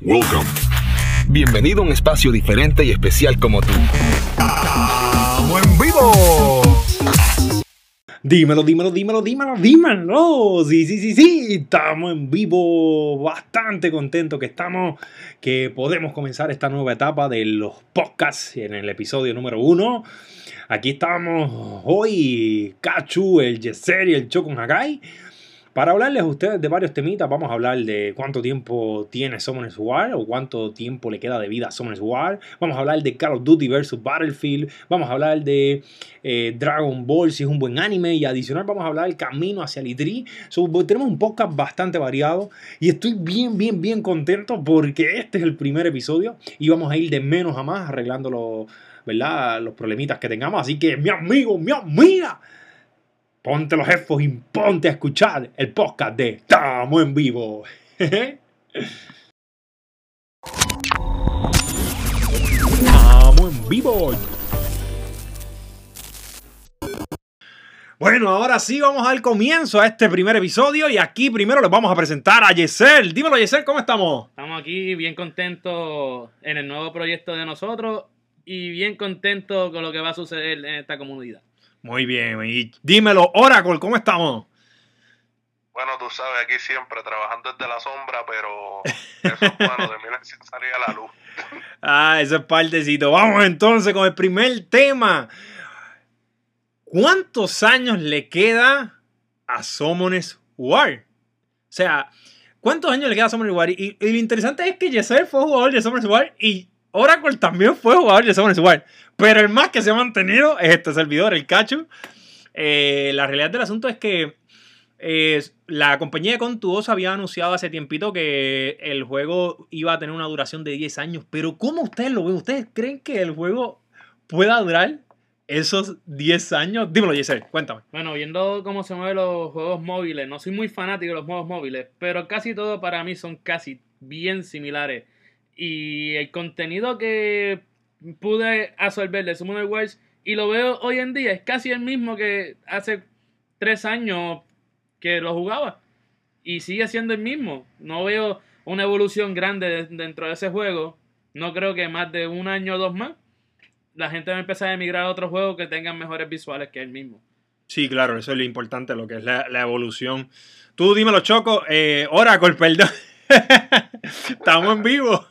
Welcome. Bienvenido a un espacio diferente y especial como tú. ¡Estamos en vivo! Dímelo, dímelo, dímelo, dímelo, dímelo. Sí, sí, sí, sí. Estamos en vivo. Bastante contento que estamos, que podemos comenzar esta nueva etapa de los podcasts en el episodio número uno. Aquí estamos hoy, Cachu, el Yeser y el Chocon Hakai para hablarles a ustedes de varios temitas, vamos a hablar de cuánto tiempo tiene Summoners War o cuánto tiempo le queda de vida a Summoners War. Vamos a hablar de Call of Duty vs Battlefield. Vamos a hablar de eh, Dragon Ball, si es un buen anime. Y adicional, vamos a hablar del camino hacia el So, tenemos un podcast bastante variado y estoy bien, bien, bien contento porque este es el primer episodio y vamos a ir de menos a más arreglando los, ¿verdad? los problemitas que tengamos. Así que, mi amigo, mi amiga ponte los jefos y ponte a escuchar el podcast de Estamos en vivo. Estamos en vivo. Bueno, ahora sí vamos al comienzo a este primer episodio y aquí primero les vamos a presentar a Yesel. Dímelo, Yesel, ¿cómo estamos? Estamos aquí bien contentos en el nuevo proyecto de nosotros y bien contentos con lo que va a suceder en esta comunidad. Muy bien. Y dímelo, Oracle, ¿cómo estamos? Bueno, tú sabes, aquí siempre trabajando desde la sombra, pero eso es bueno, de mí salir a la luz. ah, eso es partecito. Vamos entonces con el primer tema. ¿Cuántos años le queda a Summoners War? O sea, ¿cuántos años le queda a Summoners War? Y, lo interesante es que Yeser fue jugador de Summoners War y Oracle también fue jugador de Summoners War. Pero el más que se ha mantenido es este servidor, el Cacho. Eh, la realidad del asunto es que eh, la compañía de Contuos había anunciado hace tiempito que el juego iba a tener una duración de 10 años. Pero ¿cómo ustedes lo ven? ¿Ustedes creen que el juego pueda durar esos 10 años? Dímelo, Jesse, cuéntame. Bueno, viendo cómo se mueven los juegos móviles, no soy muy fanático de los juegos móviles, pero casi todo para mí son casi bien similares. Y el contenido que pude absorber de Summoner Wars y lo veo hoy en día, es casi el mismo que hace tres años que lo jugaba. Y sigue siendo el mismo. No veo una evolución grande dentro de ese juego. No creo que más de un año o dos más la gente va a empezar a emigrar a otros juegos que tengan mejores visuales que el mismo. Sí, claro, eso es lo importante, lo que es la, evolución. Tú dímelo, Choco. Eh, Oracle, perdón. Estamos en vivo.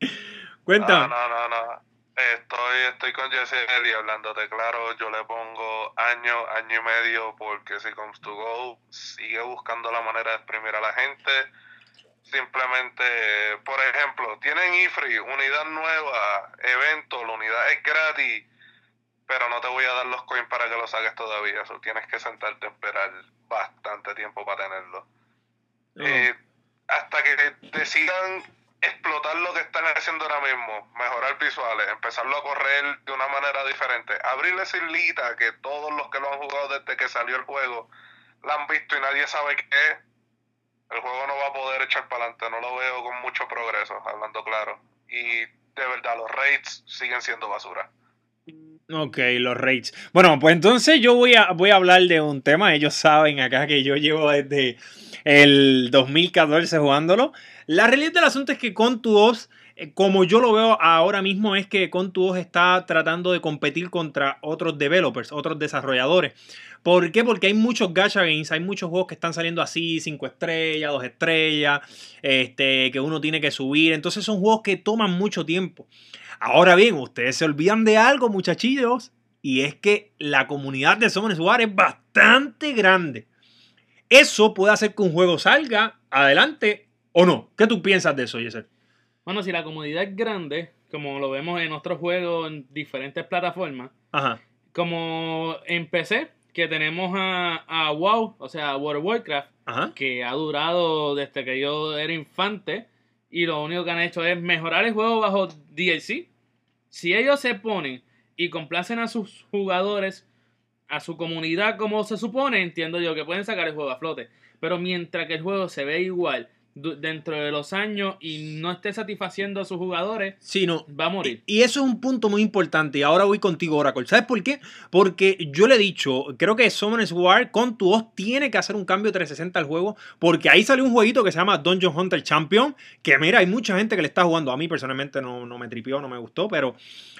Cuenta. No, no, no, no. Estoy, estoy con Jesse y hablándote claro, yo le pongo año, año y medio, porque si Comes to Go sigue buscando la manera de exprimir a la gente. Simplemente, por ejemplo, tienen IFRI, unidad nueva, evento, la unidad es gratis, pero no te voy a dar los coins para que lo saques todavía. So, tienes que sentarte a esperar bastante tiempo para tenerlo. Oh. Eh, hasta que decidan explotar lo que están haciendo ahora mismo, mejorar visuales, empezarlo a correr de una manera diferente, abrirle esa islita que todos los que lo han jugado desde que salió el juego la han visto y nadie sabe qué es, el juego no va a poder echar para adelante, no lo veo con mucho progreso, hablando claro. Y de verdad, los raids siguen siendo basura. Ok, los raids. Bueno, pues entonces yo voy a, voy a hablar de un tema. Ellos saben acá que yo llevo desde el 2014 jugándolo. La realidad del asunto es que Contuos, eh, como yo lo veo ahora mismo, es que Contuos está tratando de competir contra otros developers, otros desarrolladores. ¿Por qué? Porque hay muchos gacha games, hay muchos juegos que están saliendo así, 5 estrellas, 2 estrellas, este, que uno tiene que subir. Entonces son juegos que toman mucho tiempo. Ahora bien, ustedes se olvidan de algo, muchachillos, y es que la comunidad de Summoners War es bastante grande. Eso puede hacer que un juego salga adelante ¿O no? ¿Qué tú piensas de eso, Yeser? Bueno, si la comunidad es grande, como lo vemos en otros juegos en diferentes plataformas, como en PC, que tenemos a, WoW, o sea, World of Warcraft, que ha durado desde que yo era infante, y lo único que han hecho es mejorar el juego bajo DLC. Si ellos se ponen y complacen a sus jugadores, a su comunidad como se supone, entiendo yo que pueden sacar el juego a flote. Pero mientras que el juego se ve igual, dentro de los años y no esté satisfaciendo a sus jugadores, Sí, no. va a morir. Y eso es un punto muy importante. Y ahora voy contigo, Oracle. ¿Sabes por qué? Porque yo le he dicho, creo que Summoners War con tu voz tiene que hacer un cambio 360 al juego. Porque ahí salió un jueguito que se llama Dungeon Hunter Champion. Que mira, hay mucha gente que le está jugando. A mí personalmente no, no me tripió, no me gustó. Pero,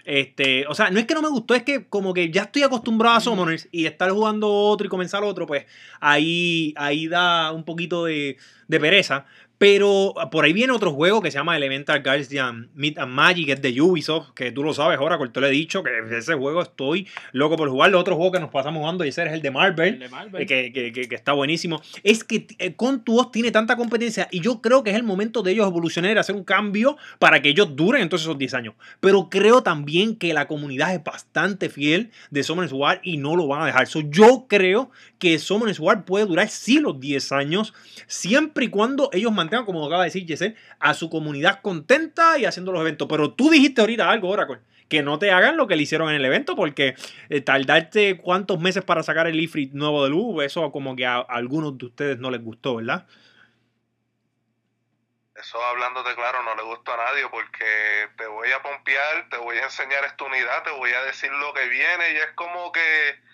este, o sea, no es que no me gustó, es que como que ya estoy acostumbrado a Summoners. Y estar jugando otro y comenzar otro, pues ahí, ahí da un poquito de, de pereza. Pero por ahí viene otro juego que se llama Elemental Guardian Meet and Magic, que es de Ubisoft, que tú lo sabes ahora, te lo he dicho, que ese juego estoy loco por jugarlo. Otro juego que nos pasamos jugando y ese es el de Marvel. El de Marvel. eh, Que, que- que- que está buenísimo. Es que eh, con tu voz tiene tanta competencia y yo creo que es el momento de ellos evolucionar y hacer un cambio para que ellos duren entonces esos 10 años. Pero creo también que la comunidad es bastante fiel de Summoners War y no lo van a dejar. So, yo creo que Summoners War puede durar sí los 10 años, siempre y cuando ellos mantengan, como acaba de decir Jesse, a su comunidad contenta y haciendo los eventos. Pero tú dijiste ahorita algo, Oracle. Que no te hagan lo que le hicieron en el evento, porque eh, tardarte cuántos meses para sacar el Ifrit nuevo de luz, eso como que a, a algunos de ustedes no les gustó, ¿verdad? Eso hablándote claro no le gustó a nadie porque te voy a pompear, te voy a enseñar esta unidad, te voy a decir lo que viene y es como que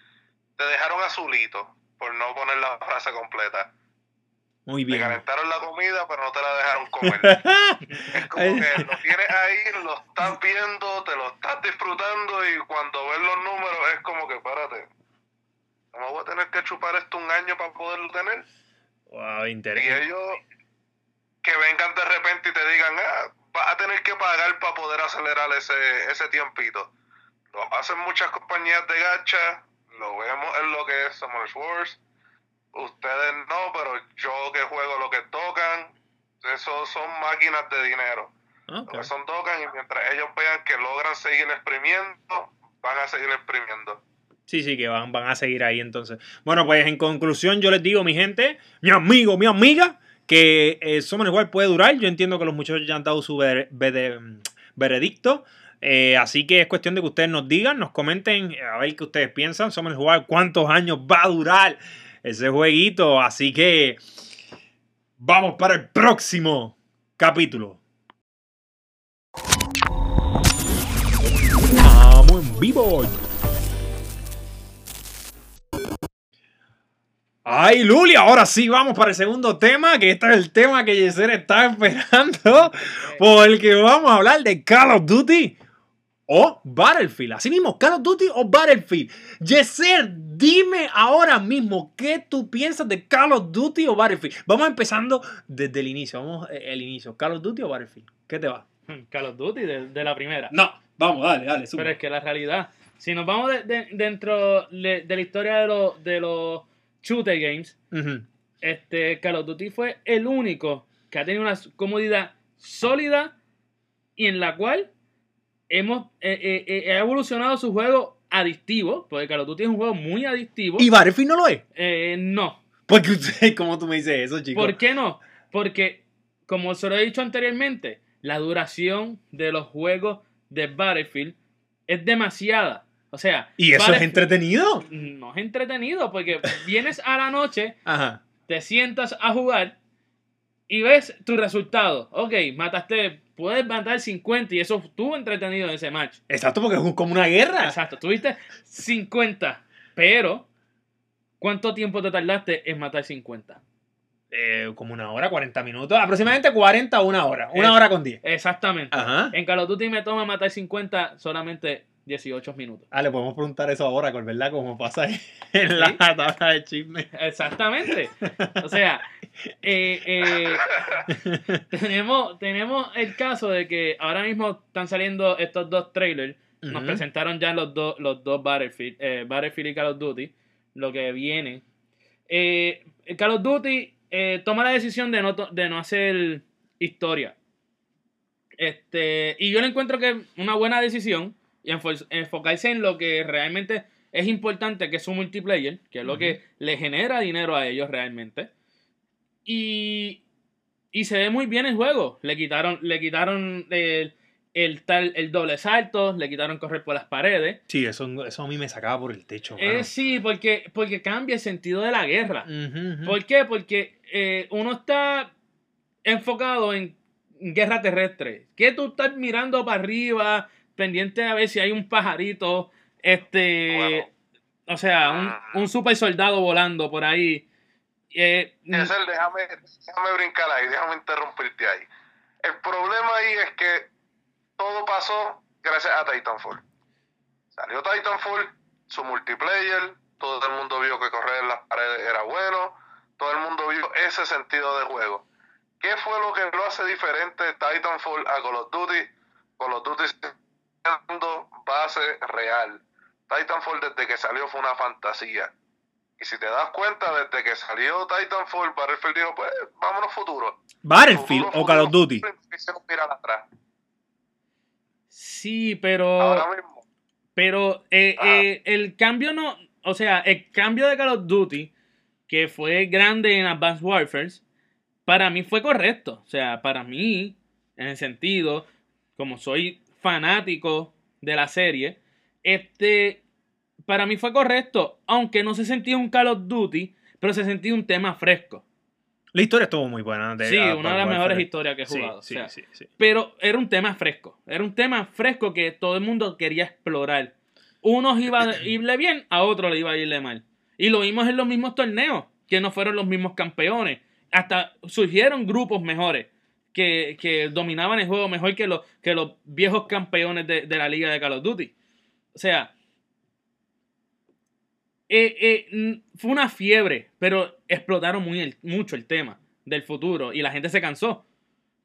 te dejaron azulito por no poner la frase completa. Muy Te bien. calentaron la comida pero no te la dejaron comer. Es como que lo tienes ahí, lo estás viendo, te lo estás disfrutando y cuando ves los números es como que, párate, ¿cómo voy a tener que chupar esto un año para poderlo tener? wow, Y interesante. ellos que vengan de repente y te digan, ah, vas a tener que pagar para poder acelerar ese, ese tiempito. Lo hacen muchas compañías de gacha, lo vemos en lo que es Summer Wars. Ustedes no, pero yo que juego lo que tocan, esos son máquinas de dinero. Ok. Lo que son tocan y mientras ellos vean que logran seguir exprimiendo, van a seguir exprimiendo. Sí, sí, que van, van a seguir ahí entonces. Bueno, pues en conclusión yo les digo, mi gente, mi amigo, mi amiga, que eh, Summoners War puede durar. Yo entiendo que los muchachos ya han dado su vere- vere- veredicto. Eh, así que es cuestión de que ustedes nos digan, nos comenten, eh, a ver qué ustedes piensan. Summoners War, cuántos años va a durar ese jueguito. Así que vamos para el próximo capítulo. Estamos en vivo. Ay, Luli, ahora sí vamos para el segundo tema, que este es el tema que Yeser está esperando, porque vamos a hablar de Call of Duty o Battlefield. Así mismo, Call of Duty o Battlefield. Yeser, dime ahora mismo qué tú piensas de Call of Duty o Battlefield. Vamos empezando desde el inicio, vamos eh, el inicio. Call of Duty o Battlefield. ¿Qué te va? Call of Duty de, de la primera. No, vamos, dale, dale. Pero es que la realidad, si nos vamos de- de- dentro de, la historia de los, de los shooter games, este Call of Duty fue el único que ha tenido una comodidad sólida y en la cual hemos eh, eh, eh, ha evolucionado su juego adictivo, porque Call of Duty es un juego muy adictivo. ¿Y Battlefield no lo es? Eh, no. Porque usted, ¿cómo tú me dices eso, chicos? ¿Por qué no? Porque, como se lo he dicho anteriormente, la duración de los juegos de Battlefield es demasiada. O sea, ¿Y eso es entretenido? No es entretenido porque vienes a la noche, Ajá. te sientas a jugar y ves tu resultado. Ok, mataste, puedes matar 50 y eso estuvo entretenido en ese match. Exacto, porque es como una guerra. Exacto, tuviste 50, pero ¿cuánto tiempo te tardaste en matar 50? Eh, como una hora, 40 minutos. Aproximadamente 40 o una hora. Una Es- hora con 10. Exactamente. Ajá. En Call of Duty me toma matar 50 solamente 18 minutos. Ah, le podemos preguntar eso ahora, ¿verdad? Como pasa en la tabla de chisme. Exactamente. O sea, eh, eh, tenemos, tenemos el caso de que ahora mismo están saliendo estos dos trailers. Nos presentaron ya los, dos los dos Battlefield, eh, Battlefield y Call of Duty, lo que viene. Call of Duty eh, toma la decisión de no, de no hacer historia. Este, y yo le encuentro que es una buena decisión y enfo- enfocarse en lo que realmente es importante, que es su multiplayer, que es lo que le genera dinero a ellos realmente. Y, y se ve muy bien el juego. Le quitaron, le quitaron el, el tal, el doble salto, le quitaron correr por las paredes. Sí, eso, eso a mí me sacaba por el techo. Eh, sí, porque, porque cambia el sentido de la guerra. ¿Por qué? Porque eh, uno está enfocado en guerra terrestre. Que tú estás mirando para arriba, pendiente a ver si hay un pajarito, este, Bueno. o sea, un, un super soldado volando por ahí. Eh, Eliezer, déjame, déjame brincar ahí, déjame interrumpirte ahí. El problema ahí es que todo pasó gracias a Titanfall. Salió Titanfall, su multiplayer, todo el mundo vio que correr en las paredes era bueno, todo el mundo vio ese sentido de juego. ¿Qué fue lo que lo hace diferente Titanfall a Call of Duty? Call of Duty base real. Titanfall desde que salió fue una fantasía. Y si te das cuenta, desde que salió Titanfall, Battlefield dijo, pues vámonos futuro. Battlefield Futuro, o Call of Duty. atrás. sí, pero... Ahora mismo. Pero eh, Ah. eh, el cambio no, o sea, el cambio de Call of Duty, que fue grande en Advanced Warfare, para mí fue correcto. O sea, para mí, en el sentido, como soy fanático de la serie, este, para mí fue correcto, aunque no se sentía un Call of Duty, pero se sentía un tema fresco. La historia estuvo muy buena. de sí, una de las mejores historias que he Sí, jugado. o sí, sea, sí, sí. pero era un tema fresco. Era un tema fresco que todo el mundo quería explorar. Unos iba a irle bien, a otros le iba a irle mal. Y lo vimos en los mismos torneos, que no fueron los mismos campeones. Hasta surgieron grupos mejores que, dominaban el juego mejor que los, que los viejos campeones de, de la liga de Call of Duty. O sea, eh, eh, fue una fiebre, pero explotaron muy mucho el tema del futuro y la gente se cansó.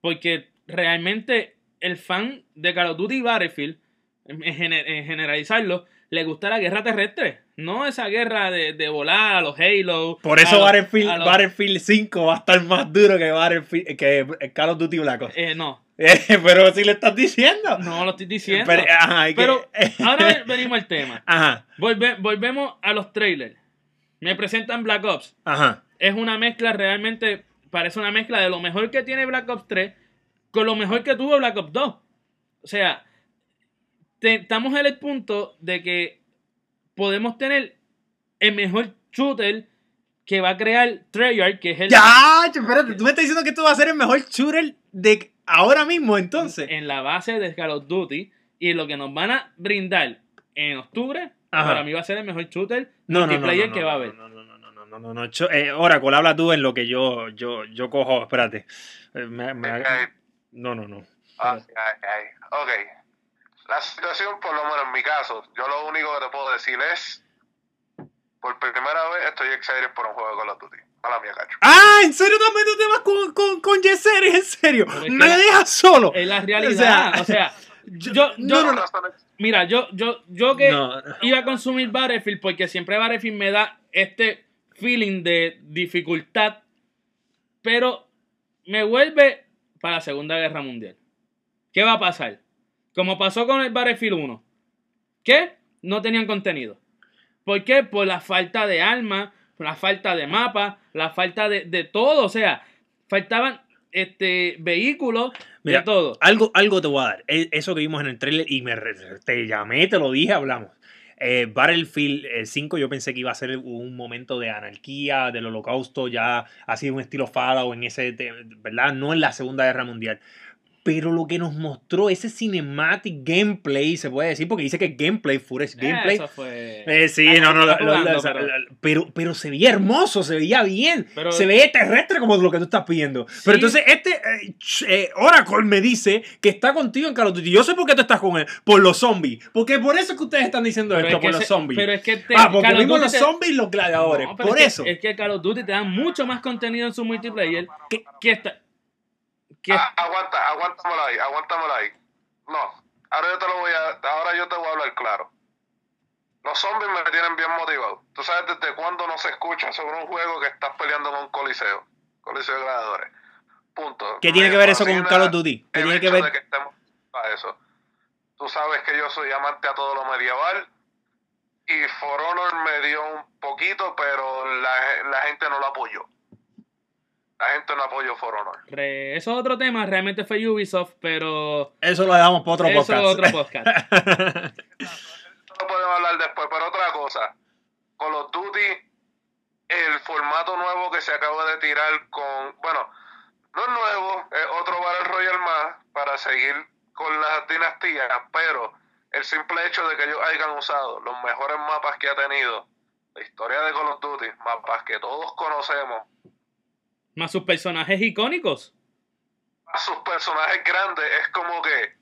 Porque realmente el fan de Call of Duty y Battlefield, en generalizarlo, le gusta la guerra terrestre. No esa guerra de, de volar a los Halo. Por eso los- Battlefield, los- Battlefield 5 va a estar más duro que, Battlefield, que Call of Duty Black Ops. Eh, no, Pero si le estás diciendo. no lo estoy diciendo. Pero, ajá, hay que- Pero ahora venimos al tema. Ajá, Volve- volvemos a los trailers. Me presentan Black Ops. ajá. es una mezcla realmente, parece una mezcla de lo mejor que tiene Black Ops 3 con lo mejor que tuvo Black Ops 2. O sea, te- estamos en el punto de que podemos tener el mejor shooter que va a crear Treyarch, que es el Ya, espérate, tú me estás diciendo que esto va a ser el mejor shooter de ahora mismo, entonces. en la base de Call of Duty y lo que nos van a brindar en octubre, Ajá. para mí va a ser el mejor shooter No, no, no, no, multiplayer no, que no, va a no, haber. No, no, no, no, no, no, no, eh, Oracle, habla tú en lo que yo, yo, yo cojo. Espérate. Eh, me- me- Ok, no, no, no. ah, ok, ok. La situación, por lo menos en mi caso, yo lo único que te puedo decir es, por primera vez estoy excited por un juego de Call of Duty. Mala mía, cacho. Ah, ¿en serio también tú te vas con, con, con Yeser? ¿En serio? Que ¿Me la- dejas solo? Es la realidad. O sea, yo, yo, no, no, no. mira, yo, yo, yo que No, no. iba a consumir Battlefield porque siempre Battlefield me da este feeling de dificultad, pero me vuelve para la Segunda Guerra Mundial. ¿Qué va a pasar? Como pasó con el Battlefield 1, que no tenían contenido. ¿Por qué? Por la falta de armas, por la falta de mapas, la falta de, de todo. O sea, faltaban este, vehículos, Mira, de todo. Algo, algo te voy a dar. E- Eso que vimos en el trailer y me te llamé, te lo dije, hablamos. Eh, Battlefield eh, 5 yo pensé que iba a ser un momento de anarquía, del holocausto, ya así un estilo Fallout en ese, ¿verdad? No en la Segunda Guerra Mundial. Pero lo que nos mostró ese cinematic gameplay, se puede decir, porque dice que gameplay, footage gameplay. Eso fue. Eh, sí, Ah, no, no, lo- lo- jugando, pero- pero, pero se veía hermoso, se veía bien, Pero- se veía terrestre como lo que tú estás pidiendo. Sí. Pero entonces este eh, eh, Oracle me dice que está contigo en Call of Duty. Yo sé por qué tú estás con él, por los zombies. Porque por eso es que ustedes están diciendo esto, es que por los se- zombies. Pero es que te, ah, porque vimos los te- zombies y los gladiadores. No, por es que- eso. es que Call of Duty te da mucho más contenido en su multiplayer que, que esta. Que- Ah, aguanta, aguántamelo ahí, aguántamelo ahí. No, ahora yo te lo voy a, ahora yo te voy a hablar claro. Los zombies me tienen bien motivado. Tú sabes desde cuándo no se escucha sobre un juego que estás peleando un coliseo, coliseo de gladiadores. Punto. ¿Qué tiene Me que ver eso con Call of Duty? ¿Qué tiene que ver? de que estemos a eso. Tú sabes que yo soy amante a todo lo medieval y For Honor me dio un poquito, pero la, la gente no lo apoyó. La gente no apoyó For Honor. re- eso es otro tema, realmente fue Ubisoft, pero. Eso lo dejamos para otro eso podcast. es otro podcast. Lo podemos hablar después, pero otra cosa. Call of Duty, el formato nuevo que se acaba de tirar con. Bueno, no es nuevo, es otro Battle Royale más para seguir con las dinastías, pero el simple hecho de que ellos hayan usado los mejores mapas que ha tenido la historia de Call of Duty, mapas que todos conocemos, Más sus personajes icónicos. a sus personajes grandes, es como que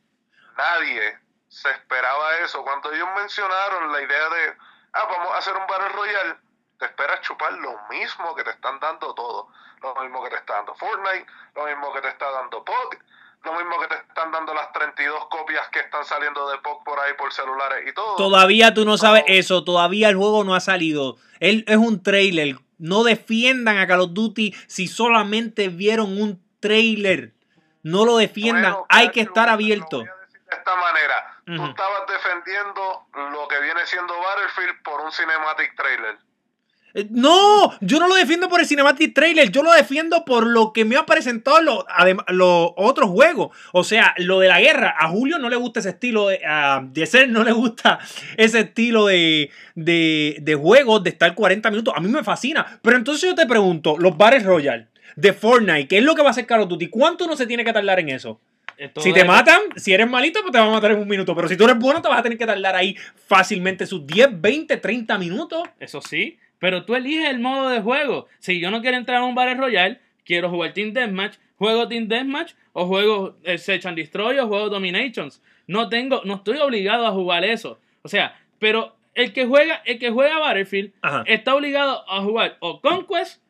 nadie se esperaba eso. Cuando ellos mencionaron la idea de, ah, vamos a hacer un Battle Royale, te esperas chupar lo mismo que te están dando todo. Lo mismo que te está dando Fortnite, lo mismo que te está dando PUBG, lo mismo que te están dando las 32 copias que están saliendo de PUBG por ahí por celulares y todo. Todavía tú no sabes eso, todavía el juego no ha salido. Él es un trailer. No defiendan a Call of Duty si solamente vieron un trailer. No lo defiendan, Bueno, hay que estar abierto. De esta manera, tú Ujú. estabas defendiendo lo que viene siendo Battlefield por un cinematic trailer. Eh, No, yo no lo defiendo por el Cinematic Trailer, yo lo defiendo por lo que me ha presentado los los otros juegos. O sea, lo de la guerra. A Julio no le gusta ese estilo, de, a Yeser no le gusta ese estilo de, de, de juegos de estar 40 minutos. A mí me fascina. Pero entonces yo te pregunto, los Bares Royal de Fortnite, ¿qué es lo que va a hacer Call of Duty? ¿Cuánto no se tiene que tardar en eso? Todo Si te matan, si eres malito, pues te van a matar en un minuto. Pero si tú eres bueno, te vas a tener que tardar ahí fácilmente sus 10, 20, 30 minutos. Eso sí, pero tú eliges el modo de juego. Si yo no quiero entrar a un Battle Royale, quiero jugar Team Deathmatch, juego Team Deathmatch o juego eh, Search and Destroy o juego Dominations. No tengo, no estoy obligado a jugar eso. O sea, pero el que juega, el que juega Battlefield Ajá. está obligado a jugar o Conquest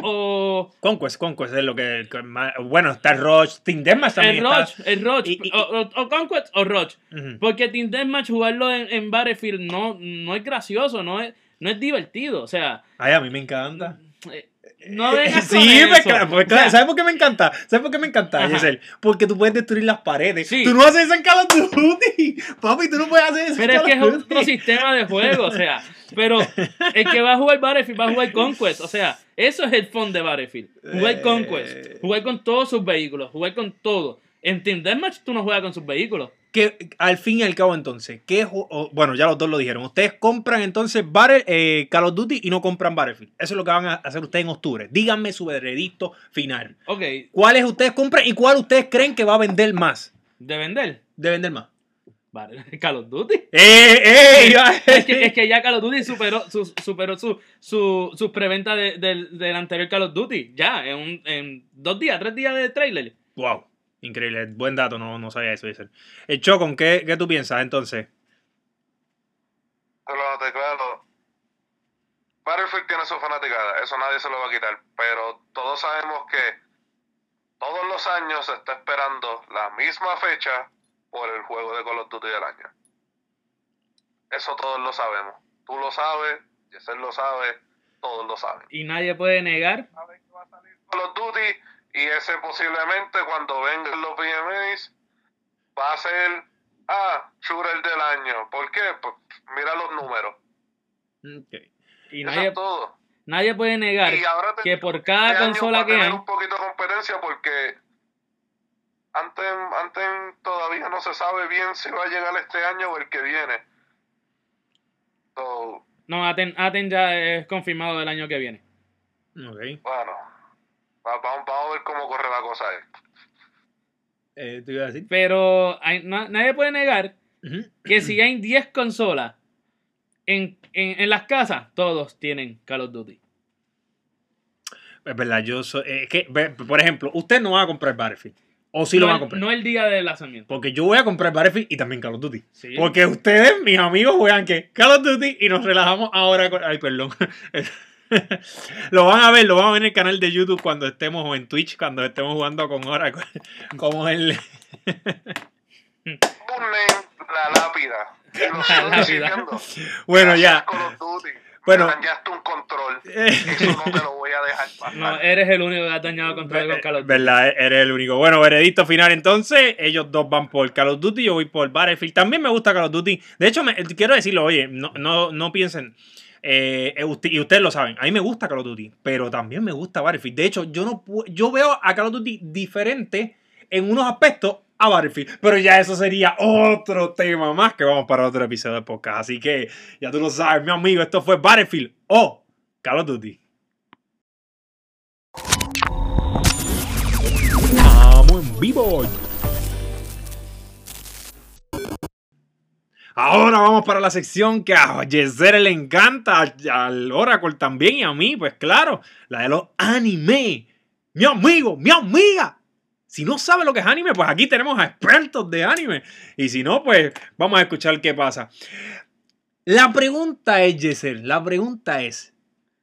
o Conquest, Conquest es lo que. que más- bueno, está Roach, Team Deathmatch también el está. Roach, el Roach, Y- y- o, o- o Conquest o Roach. Porque Team Deathmatch jugarlo en, en Battlefield no, no es gracioso, no es, no es divertido. O sea, Ay, a mí me encanta. eh, no vengas con sí, me eso. O sea, ¿Sabes por qué me encanta? ¿Sabes por qué me encanta, Ajá. Yesel? Porque tú puedes destruir las paredes. Sí. Tú no haces eso en Call of Duty. Papi, tú no puedes hacer eso Pero en es que es otro sistema de juego, o sea, pero el que va a jugar Battlefield va a jugar Conquest, o sea, eso es el fun de Battlefield, jugar Eh. Conquest, jugar con todos sus vehículos, jugar con todo. En Team Deathmatch tú no juegas con sus vehículos. Que al fin y al cabo, entonces, ¿qué o- bueno, ya los dos lo dijeron. Ustedes compran entonces Battle- eh, Call of Duty y no compran Battlefield. Eso es lo que van a hacer ustedes en octubre. Díganme su veredicto final. Ok, ¿Cuáles ustedes compran y cuál ustedes creen que va a vender más? de vender. De vender más. Call of Duty. ¡Eh, eh! Es que, es que ya Call of Duty superó, su, superó su, su, su preventa de- del, del anterior Call of Duty. Ya, en, un- en dos días, tres días de trailer. Wow, increíble, buen dato, no, no sabía eso. Dicen. El Chocon, ¿qué, ¿qué tú piensas entonces? Te lo noté claro. Battlefield tiene su fanaticada, eso nadie se lo va a quitar, pero todos sabemos que todos los años se está esperando la misma fecha por el juego de Call of Duty del año. Eso todos lo sabemos. Tú lo sabes, Yesel lo sabe, todos lo saben. Y nadie puede negar. Saben que va a salir Call of Duty y ese posiblemente cuando vengan los VMAs va a ser, ah, shooter del año. ¿Por qué? Pues mira los números. Y Eso nadie, es todo. nadie puede negar Y ahora te que por cada este año consola que tener hay. un poquito de competencia porque antes, antes todavía no se sabe bien si va a llegar este año o el que viene. So, No, Aten, Aten ya es confirmado del año que viene. Ok. bueno, vamos, vamos a ver cómo corre la cosa ahí. Eh, ¿Te iba a decir? Pero hay- nadie puede negar que si hay 10 consolas en, en, en las casas, todos tienen Call of Duty. Es verdad, yo soy. Es que, por ejemplo, usted no va a comprar Battlefield. O sí lo va a comprar. no el día del lanzamiento. Porque yo voy a comprar Battlefield y también Call of Duty. Sí. Porque ustedes, mis amigos, juegan que Call of Duty y nos relajamos ahora con. Ay, perdón. lo van a ver, lo van a ver en el canal de YouTube cuando estemos o en Twitch, cuando estemos jugando con Oracle. Como el. Ponen la lápida. La lápida. Bueno, ya. Call of Duty. Bueno. Me dañaste un control. Eso no te lo voy a dejar pasar. No, eres el único que ha dañado contra con Call of Duty. Verdad, eres el único. Bueno, veredicto final entonces. Ellos dos van por Call of Duty, yo voy por Battlefield. También me gusta Call of Duty. De hecho, me- quiero decirlo, oye, no, no, no piensen. Eh, eh, y ustedes lo saben, a mí me gusta Call of Duty, pero también me gusta Battlefield. De hecho, yo no yo veo a Call of Duty diferente en unos aspectos a Battlefield. Pero ya eso sería otro tema más que vamos para otro episodio de podcast. Así que ya tú lo sabes, mi amigo, esto fue Battlefield o Call of Duty. vivo. Ahora vamos para la sección que a Yesere le encanta, al Oracle también y a mí, pues claro, la de los anime. Mi amigo, mi amiga. Si no sabe lo que es anime, pues aquí tenemos a expertos de anime. Y si no, pues vamos a escuchar qué pasa. La pregunta es, Yeser, la pregunta es,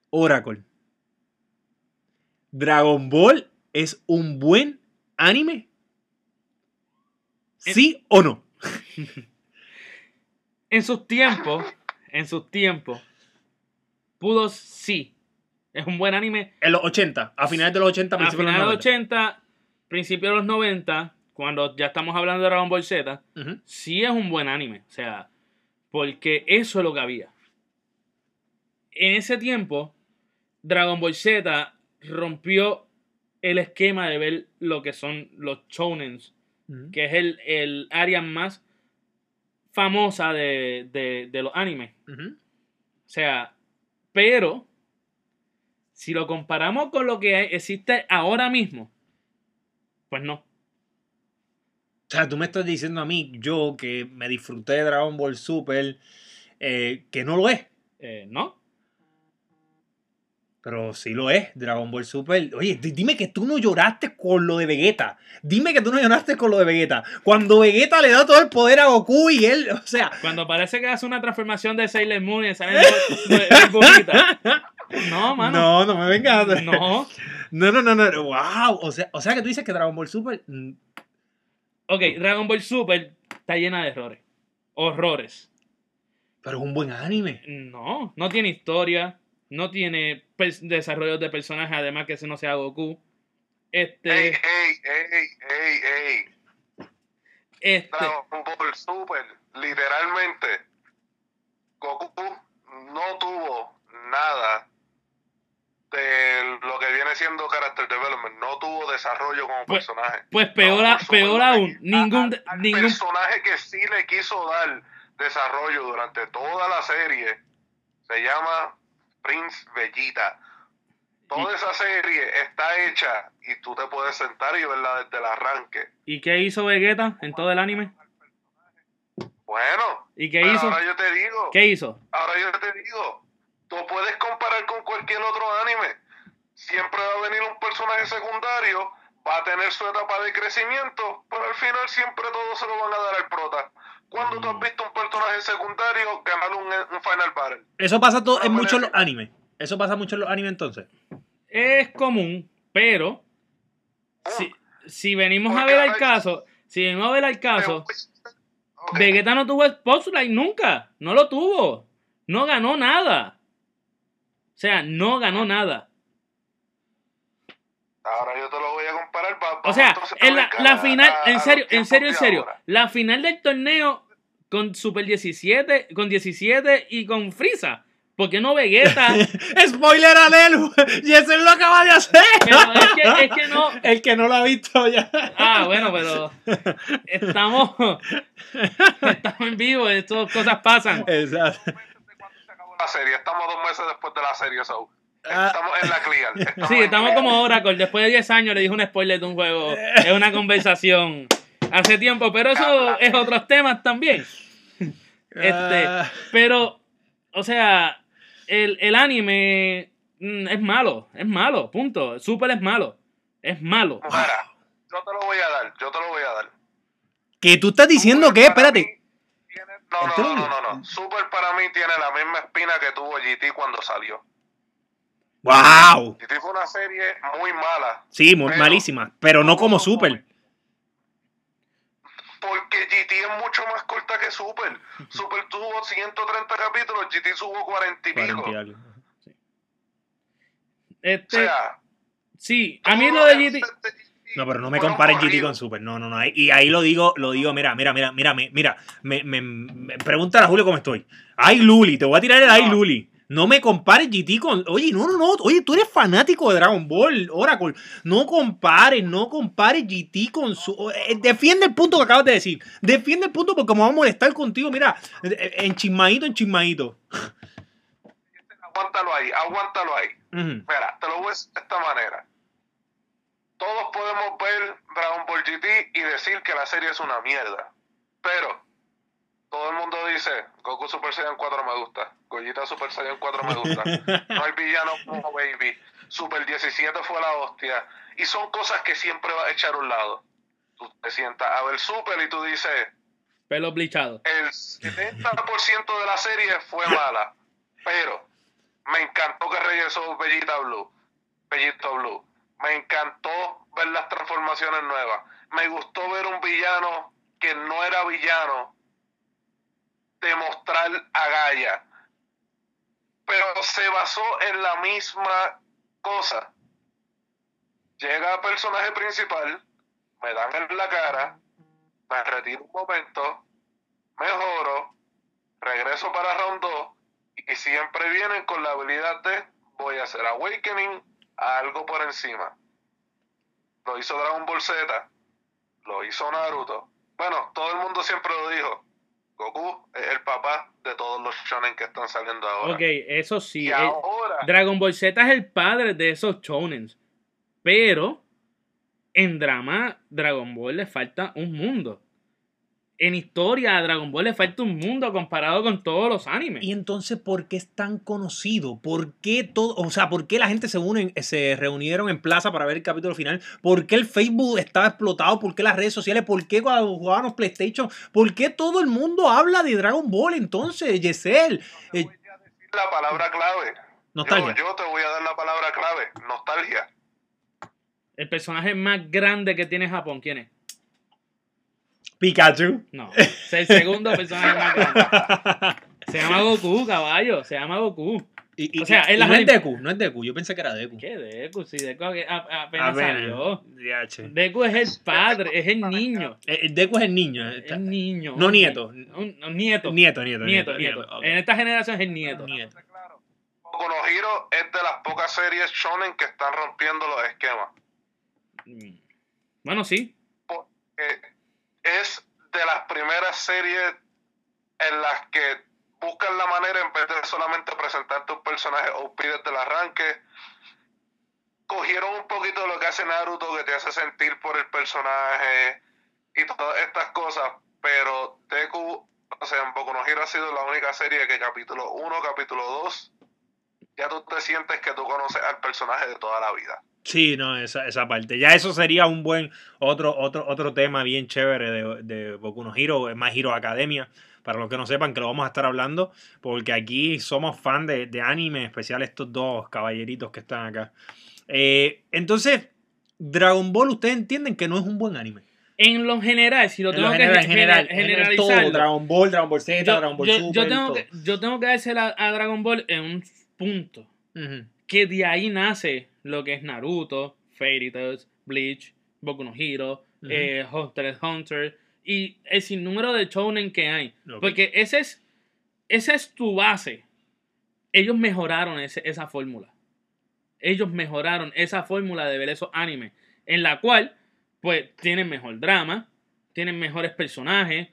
Oracle, ¿Dragon Ball es un buen anime? ¿Sí o no? En sus tiempos, en sus tiempos, pudo sí. Es un buen anime. En los 80, a finales de los 80, A principios de finales de los los 80, principios de los 90, cuando ya estamos hablando de Dragon Ball Z, 90. Ujú. sí es un buen anime. O sea, porque eso es lo que había. En ese tiempo, Dragon Ball Z rompió el esquema de ver lo que son los shounens, Ujú. que es el, el área más famosa de, de- de los animes. O sea, pero si lo comparamos con lo que existe ahora mismo, pues no. O sea, tú me estás diciendo a mí, yo que me disfruté de Dragon Ball Super, eh, que no lo es. Eh, no. Pero sí lo es, Dragon Ball Super. Oye, di- dime que tú no lloraste con lo de Vegeta. Dime que tú no lloraste con lo de Vegeta. Cuando Vegeta le da todo el poder a Goku y él, o sea, Cuando parece que hace una transformación de Sailor Moon y burbujitas. No, mano. no, no me vengas. No. No, no, no, no. Wow. O sea, o sea que tú dices que Dragon Ball Super. mm, Ok, Dragon Ball Super está llena de errores. Horrores. Pero es un buen anime. No, no tiene historia. No tiene pers- desarrollo de personajes, además que ese no sea Goku. Este. Ey, ey, ey, ey, ey. Este. Dragon Ball Super, literalmente, Goku no tuvo nada de lo que viene siendo character development, no tuvo desarrollo como Pues- personaje. Pues peor, a- peor aún, ningún, ningún personaje que sí le quiso dar desarrollo durante toda la serie se llama Prince Bellita. Toda esa serie está hecha y tú te puedes sentar y verla desde el arranque. ¿Y qué hizo Vegeta en todo el anime? Bueno, ¿Y qué hizo? ahora yo te digo, ¿Qué hizo? ahora yo te digo, tú puedes comparar con cualquier otro anime. Siempre va a venir un personaje secundario, va a tener su etapa de crecimiento, pero al final siempre todos se lo van a dar al prota. ¿Cuándo tú has visto un personaje secundario ganar un, un Final Battle? Eso pasa todo, en muchos los animes. Eso pasa mucho en los animes entonces. Es común, pero si, si venimos a ver al caso, si venimos a ver al caso, Ok. Vegeta no tuvo Spotlight nunca, no lo tuvo, no ganó nada. O sea, no ganó nada. Ahora yo te lo voy a comparar. va- O sea, a en la, a- final, a- a en serio, en serio, en serio, ahora. la final del torneo con Super 17, con 17 y con Frieza. ¿Por qué no Vegeta? ¡Spoiler alert! ¡Y ese lo acaba de hacer! Pero es que, es que no. El que no lo ha visto ya. Ah, bueno, pero estamos, estamos en vivo, estas cosas pasan. Exacto. La serie, estamos dos meses después de la serie, so. Ah. Estamos en la clear. Sí, estamos clear. como Oracle. Después de 10 años le dije un spoiler de un juego. Es una conversación hace tiempo, pero eso es otros temas también. Este, Ah. pero, o sea, el, el anime mm, es malo, es malo, punto. Super es malo, es malo. Mira, yo te lo voy a dar, yo te lo voy a dar. Que tú estás diciendo Super que, espérate. mí tiene- No, no, no, no, no, no. Super para mí tiene la misma espina que tuvo GT cuando salió. ¡Wow! GT fue una serie muy mala. Sí, muy Pero- malísima. Pero no como Super. Porque GT es mucho más corta que Super. Super tuvo 130 capítulos, GT tuvo 40 y pico. 40 y algo. O Este, sea, sí, a mí lo de GT. No, pero no me compares GT con Super. No, no, no. Y ahí lo digo, lo digo, mira, mira, mira, mira, me- mira. Me, me, me- pregúntale a Julio cómo estoy. Ay, Luli, te voy a tirar el ay. Luli. No me compares GT con. Oye, no, no, no. Oye, tú eres fanático de Dragon Ball, Oracle. No compares, no compares GT con su. eh, Defiende el punto que acabas de decir. Defiende el punto porque me vamos a molestar contigo. Mira, eh, en chismadito, en chismadito. Aguántalo ahí, aguántalo ahí. Mira, te lo voy a decir de esta manera. todos podemos ver Dragon Ball GT y decir que la serie es una mierda. Pero dice, Goku Super Saiyan 4 me gusta, Gogeta Super Saiyan 4 me gusta, no hay villano como Baby, Super 17 fue la hostia. Y son cosas que siempre va a echar a un lado. Tú te sientas a ver Super y tú dices, Pelo blichado. el 70% de la serie fue mala, pero me encantó que regresó Bellita Blue, Bellito Blue. Me encantó ver las transformaciones nuevas. Me gustó ver un villano que no era villano demostrar a Gaia. Pero se basó en la misma cosa. Llega el personaje principal, me dan en la cara, me retiro un momento, mejoro, regreso para round 2 y siempre vienen con la habilidad de voy a hacer awakening a algo por encima. Lo hizo Dragon Ball Z, lo hizo Naruto. Bueno, todo el mundo siempre lo dijo. Goku es el papá de todos los shonen que están saliendo ahora. Ok, eso sí. eh, ahora, Dragon Ball Z es el padre de esos shonens. Pero en drama, Dragon Ball le falta un mundo. En historia, a Dragon Ball le falta un mundo comparado con todos los animes. Y entonces, ¿por qué es tan conocido? ¿Por qué todo, o sea, por qué la gente se unen, se reunieron en plaza para ver el capítulo final? ¿Por qué el Facebook estaba explotado? ¿Por qué las redes sociales? ¿Por qué cuando jugábamos PlayStation? ¿Por qué todo el mundo habla de Dragon Ball entonces, Yesel? te Eh, voy a decir la palabra clave. nostalgia. Yo, yo te voy a dar la palabra clave, nostalgia. El personaje más grande que tiene Japón, ¿quién es? Pikachu. No, es el segundo personaje más grande. Se llama Goku, caballo. Se llama Goku. Y, y- O sea, y no es Deku, no es Deku. Yo pensé que era Deku. ¿Qué Deku? Si Deku apenas Apenas. salió. DH. Deku es el padre, es el niño. Eh, eh, Deku es el niño. eh, Es está- el niño. No nieto. Un, un nieto. Nieto, nieto. Nieto, nieto. En esta generación es el nieto. Nieto. Claro. Boku no Hero es de las pocas series shonen que están rompiendo los esquemas. Mm. Bueno, sí. Es de las primeras series en las que buscan la manera, en vez de solamente presentarte un personaje OP desde el arranque, cogieron un poquito de lo que hace Naruto, que te hace sentir por el personaje y todas estas cosas, pero Deku, o sea, en Boku no ha sido la única serie que capítulo 1, capítulo 2, ya tú te sientes que tú conoces al personaje de toda la vida. Sí, no, esa, esa parte. Ya eso sería un buen otro, otro, otro tema bien chévere de, de Boku no Hero, es más Hero Academia. Para los que no sepan que lo vamos a estar hablando, porque aquí somos fan de, de anime, en especial estos dos caballeritos que están acá. Eh, entonces, Dragon Ball, ustedes entienden que no es un buen anime. En lo general, si lo En tengo lo que general, en gen- general, en Dragon Ball, Dragon Ball Z, yo, Dragon Ball yo- Super, yo tengo que, yo tengo que dársela a Dragon Ball en un punto. Que de ahí nace lo que es Naruto, Fairy Tails, Bleach, Boku no Hero, eh, Hunter x Hunter y el sinnúmero de shonen que hay. Porque ese es, esa es tu base. Ellos mejoraron ese- esa fórmula. Ellos mejoraron esa fórmula de ver esos animes. En la cual, pues, tienen mejor drama, tienen mejores personajes,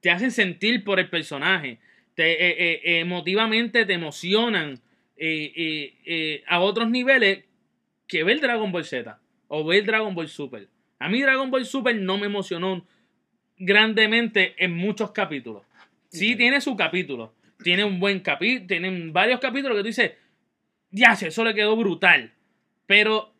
te hacen sentir por el personaje, te, eh, eh, emotivamente te emocionan eh, a otros niveles que ver Dragon Ball Z o ver Dragon Ball Super. A mí Dragon Ball Super no me emocionó grandemente en muchos capítulos. Sí tiene su capítulo, tiene un buen capítulo, tienen varios capítulos que tú dices, ya, eso le quedó brutal, pero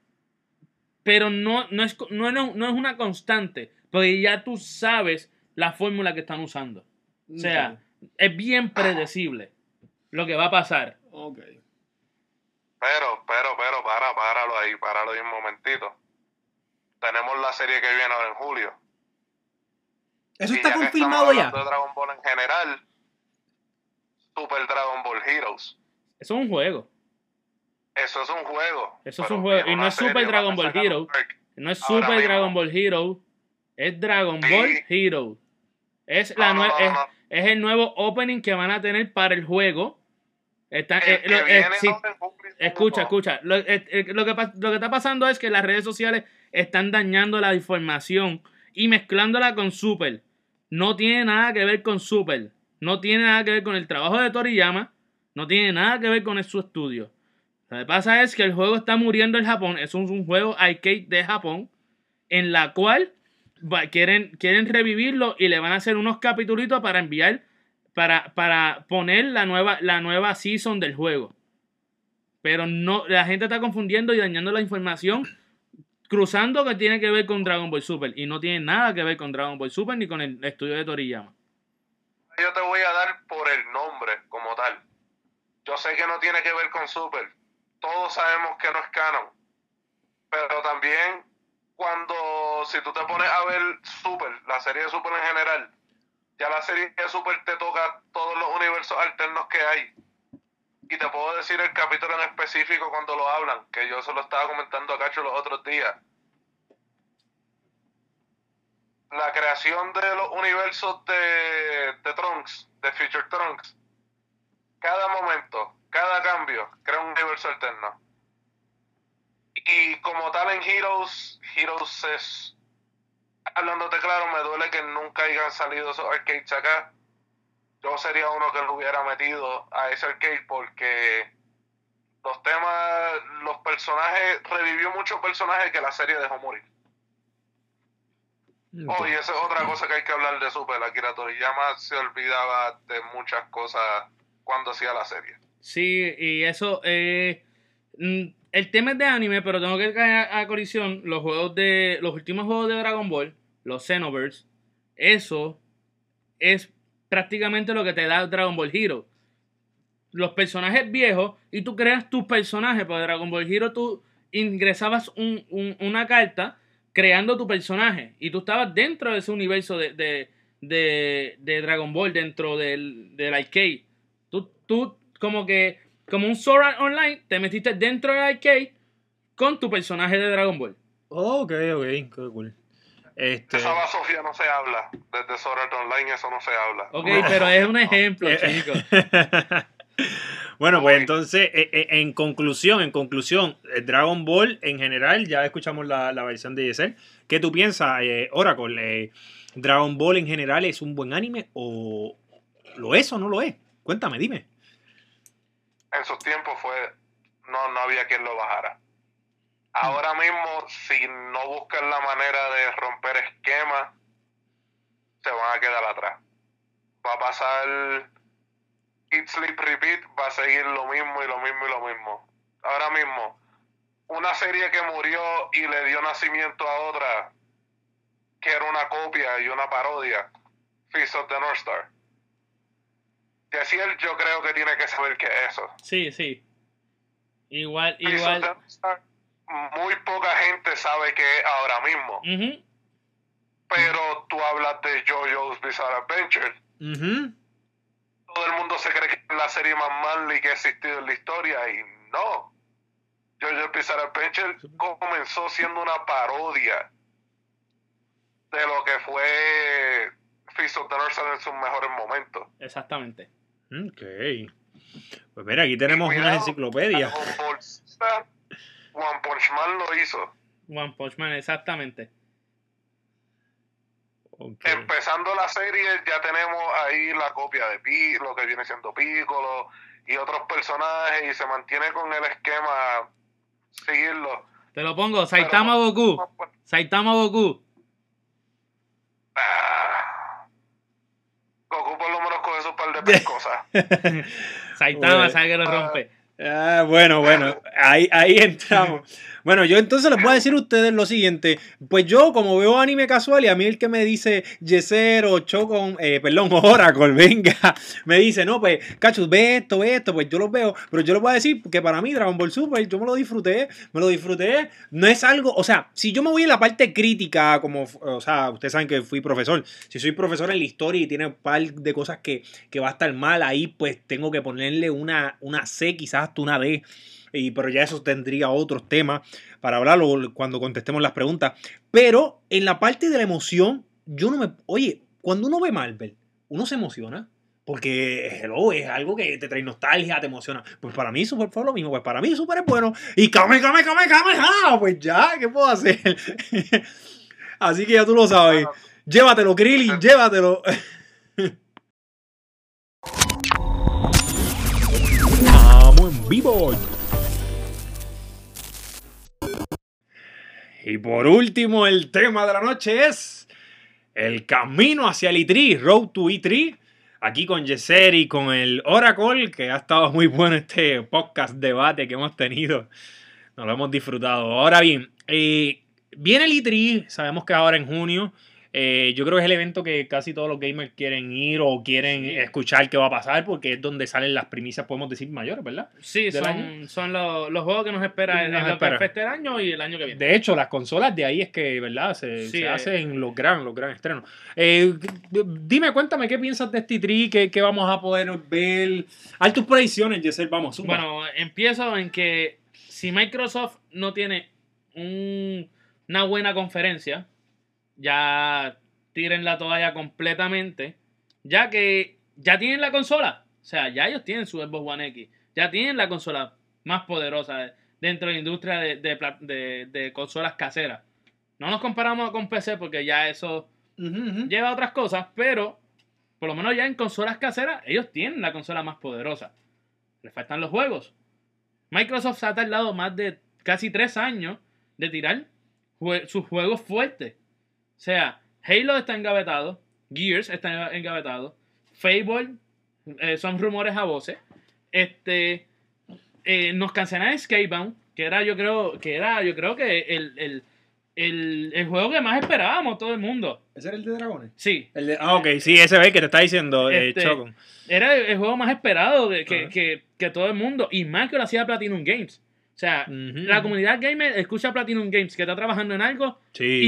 pero no, no, es, no, no, no es una constante, porque ya tú sabes la fórmula que están usando. O sea, es bien predecible lo que va a pasar. Pero, pero, pero, para, páralo ahí, páralo ahí un momentito. Tenemos la serie que viene ahora en julio. Eso Y está ya que confirmado ya. de Dragon Ball en general, Super Dragon Ball Heroes. Eso es un juego. Eso es un juego. Eso es un juego, y no es Super Dragon Ball Hero. No es Super mismo. Dragon Ball Hero. Es Dragon Sí. Ball Hero. Es, la No, no, nue- no, es, es el nuevo opening que van a tener para el juego. Está, El que eh, viene en julio, Escucha, escucha. Lo, eh, eh, lo que, pa- lo que está pasando es que las redes sociales están dañando la información y mezclándola con Super. No tiene nada que ver con Super. No tiene nada que ver con el trabajo de Toriyama. No tiene nada que ver con su estudio. Lo que pasa es que el juego está muriendo en Japón. Es un, un juego arcade de Japón. En la cual va- quieren, quieren revivirlo y le van a hacer unos capítulos para enviar. Para, para poner la nueva, la nueva season del juego. Pero no, la gente está confundiendo y dañando la información. Cruzando que tiene que ver con Dragon Ball Super. Y no tiene nada que ver con Dragon Ball Super ni con el estudio de Toriyama. Yo te voy a dar por el nombre como tal. Yo sé que no tiene que ver con Super. Todos sabemos que no es canon. Pero también cuando, si tú te pones a ver Super, la serie de Super en general, ya la serie de Super te toca todos los universos alternos que hay. Y te puedo decir el capítulo en específico cuando lo hablan, que yo se lo estaba comentando a Cacho los otros días. La creación de los universos de, de Trunks, de Future Trunks, cada momento, cada cambio, crea un universo alterno. Y como tal en Heroes, Heroes es, hablándote claro, me duele que nunca hayan salido esos arcades acá. Yo sería uno que lo hubiera metido a ese arcade porque los temas, los personajes, revivió muchos personajes que la serie dejó morir. Oh, y esa es otra cosa que hay que hablar de Super. Akira Toriyama se olvidaba de muchas cosas cuando hacía la serie. Sí, y eso, eh, mm, el tema es de anime, pero tengo que caer a, a colisión los juegos de, los últimos juegos de Dragon Ball, los Xenoverse, eso es prácticamente lo que te da Dragon Ball Hero. Los personajes viejos, y tú creas tus personajes, para Dragon Ball Hero tú ingresabas un- un- una carta creando tu personaje, y tú estabas dentro de ese universo de, de, de, Dragon Ball, dentro del, del arcade. Tú, tú, como que, como un Sword Online, te metiste dentro del arcade con tu personaje de Dragon Ball. Ok, ok, qué cool. Este, De esa Sofía no se habla. Desde Sword Art Online eso no se habla. Ok, pero es un ejemplo, chicos. bueno, pues entonces, eh, eh, en conclusión, en conclusión, eh, Dragon Ball en general, ya escuchamos la, la versión de Yesel. ¿Qué tú piensas, eh, Oracle? Eh, ¿Dragon Ball en general es un buen anime o lo es o no lo es? Cuéntame, dime. En sus tiempos fue. No, no había quien lo bajara. Ahora mismo, si no buscan la manera de romper esquemas, se van a quedar atrás. Va a pasar. Eat, sleep, repeat. Va a seguir lo mismo y lo mismo y lo mismo. Ahora mismo, una serie que murió y le dio nacimiento a otra, que era una copia y una parodia, Feast of the North Star. Decir, yo creo que tiene que saber qué es eso. Sí, sí. Igual, Feast of igual. the North Star, muy poca gente sabe qué es ahora mismo. Pero tú hablas de JoJo's Bizarre Adventure. Todo el mundo se cree que es la serie más manly que ha existido en la historia y no. JoJo's Bizarre Adventure comenzó siendo una parodia de lo que fue Feast of the North en sus mejores momentos. Exactamente. Ok. Pues mira, aquí tenemos unas enciclopedias. One Punch Man lo hizo. One Punch Man, exactamente. Empezando la serie ya tenemos ahí la copia de Pi, lo que viene siendo Piccolo y otros personajes y se mantiene con el esquema seguirlo. Te lo pongo, Saitama Pero- Goku. Saitama Goku. Ah. Goku por lo menos coge su par de cosas. Saitama, sabe que lo rompe. Ah, bueno, bueno, ahí, ahí entramos. Bueno, yo entonces les voy a decir a ustedes lo siguiente. Pues yo, como veo anime casual, y a mí el que me dice Yeser o Chocon, eh, perdón, Oracle, venga, me dice, no, pues, Cachus, ve esto, ve esto, pues yo los veo. Pero yo les voy a decir que para mí Dragon Ball Super, yo me lo disfruté, me lo disfruté. No es algo, o sea, si yo me voy en la parte crítica, como, o sea, ustedes saben que fui profesor, si soy profesor en la historia y tiene un par de cosas que, que va a estar mal ahí, pues tengo que ponerle una, una C, quizás hasta una D. Y, pero ya eso tendría otros temas para hablarlo cuando contestemos las preguntas. Pero en la parte de la emoción, yo no me. Oye, cuando uno ve Marvel, uno se emociona. Porque hello, es algo que te trae nostalgia, te emociona. Pues para mí Super fue lo mismo. Pues para mí Super es bueno. Y Kame, Kame, Kame, Kame, ah, Pues ya, ¿qué puedo hacer? Así que ya tú lo sabes. Llévatelo, Krillin, llévatelo. Estamos en vivo. Y por último, el tema de la noche es el camino hacia el E3, Road to E3. Aquí con Yeser y con el Oracle, que ha estado muy bueno este podcast debate que hemos tenido. Nos lo hemos disfrutado. Ahora bien, eh, viene el E3, sabemos que ahora en junio. Eh, yo creo que es el evento que casi todos los gamers quieren ir o quieren Sí. escuchar qué va a pasar, porque es donde salen las primicias, podemos decir, mayores, ¿verdad? Sí, del son, son los, los juegos que nos espera en Nos que espera. este año y el año que viene. De hecho, las consolas de ahí es que, ¿verdad? Se, Sí, se eh. hacen los gran, los gran estrenos. Eh, dime, cuéntame, ¿qué piensas de este E3? ¿Qué, qué vamos a poder ver? Haz tus predicciones, Yesel, vamos, zumba. Bueno, empiezo en que si Microsoft no tiene un- una buena conferencia, ya tiren la toalla completamente, ya que ya tienen la consola. O sea, ya ellos tienen su Xbox One X, ya tienen la consola más poderosa dentro de la industria de, de pla- de- de consolas caseras. No nos comparamos con PC porque ya eso lleva a otras cosas, pero por lo menos ya en consolas caseras, ellos tienen la consola más poderosa. Les faltan los juegos. Microsoft se ha tardado más de casi tres años de tirar jue- sus juegos fuertes. O sea, Halo está engavetado, Gears está engavetado, Fable, eh, son rumores a voces. Este, eh, nos cancelan Skybound, que era yo creo, que era yo creo que el, el, el, el juego que más esperábamos todo el mundo. ¿Ese era el de dragones? Sí, El de- ah, ok, sí, ese ve que te está diciendo eh, Este, Chocon. era el, el juego más esperado de, que, que, que todo el mundo, y más que lo hacía Platinum Games. O sea, la comunidad gamer escucha a Platinum Games que está trabajando en algo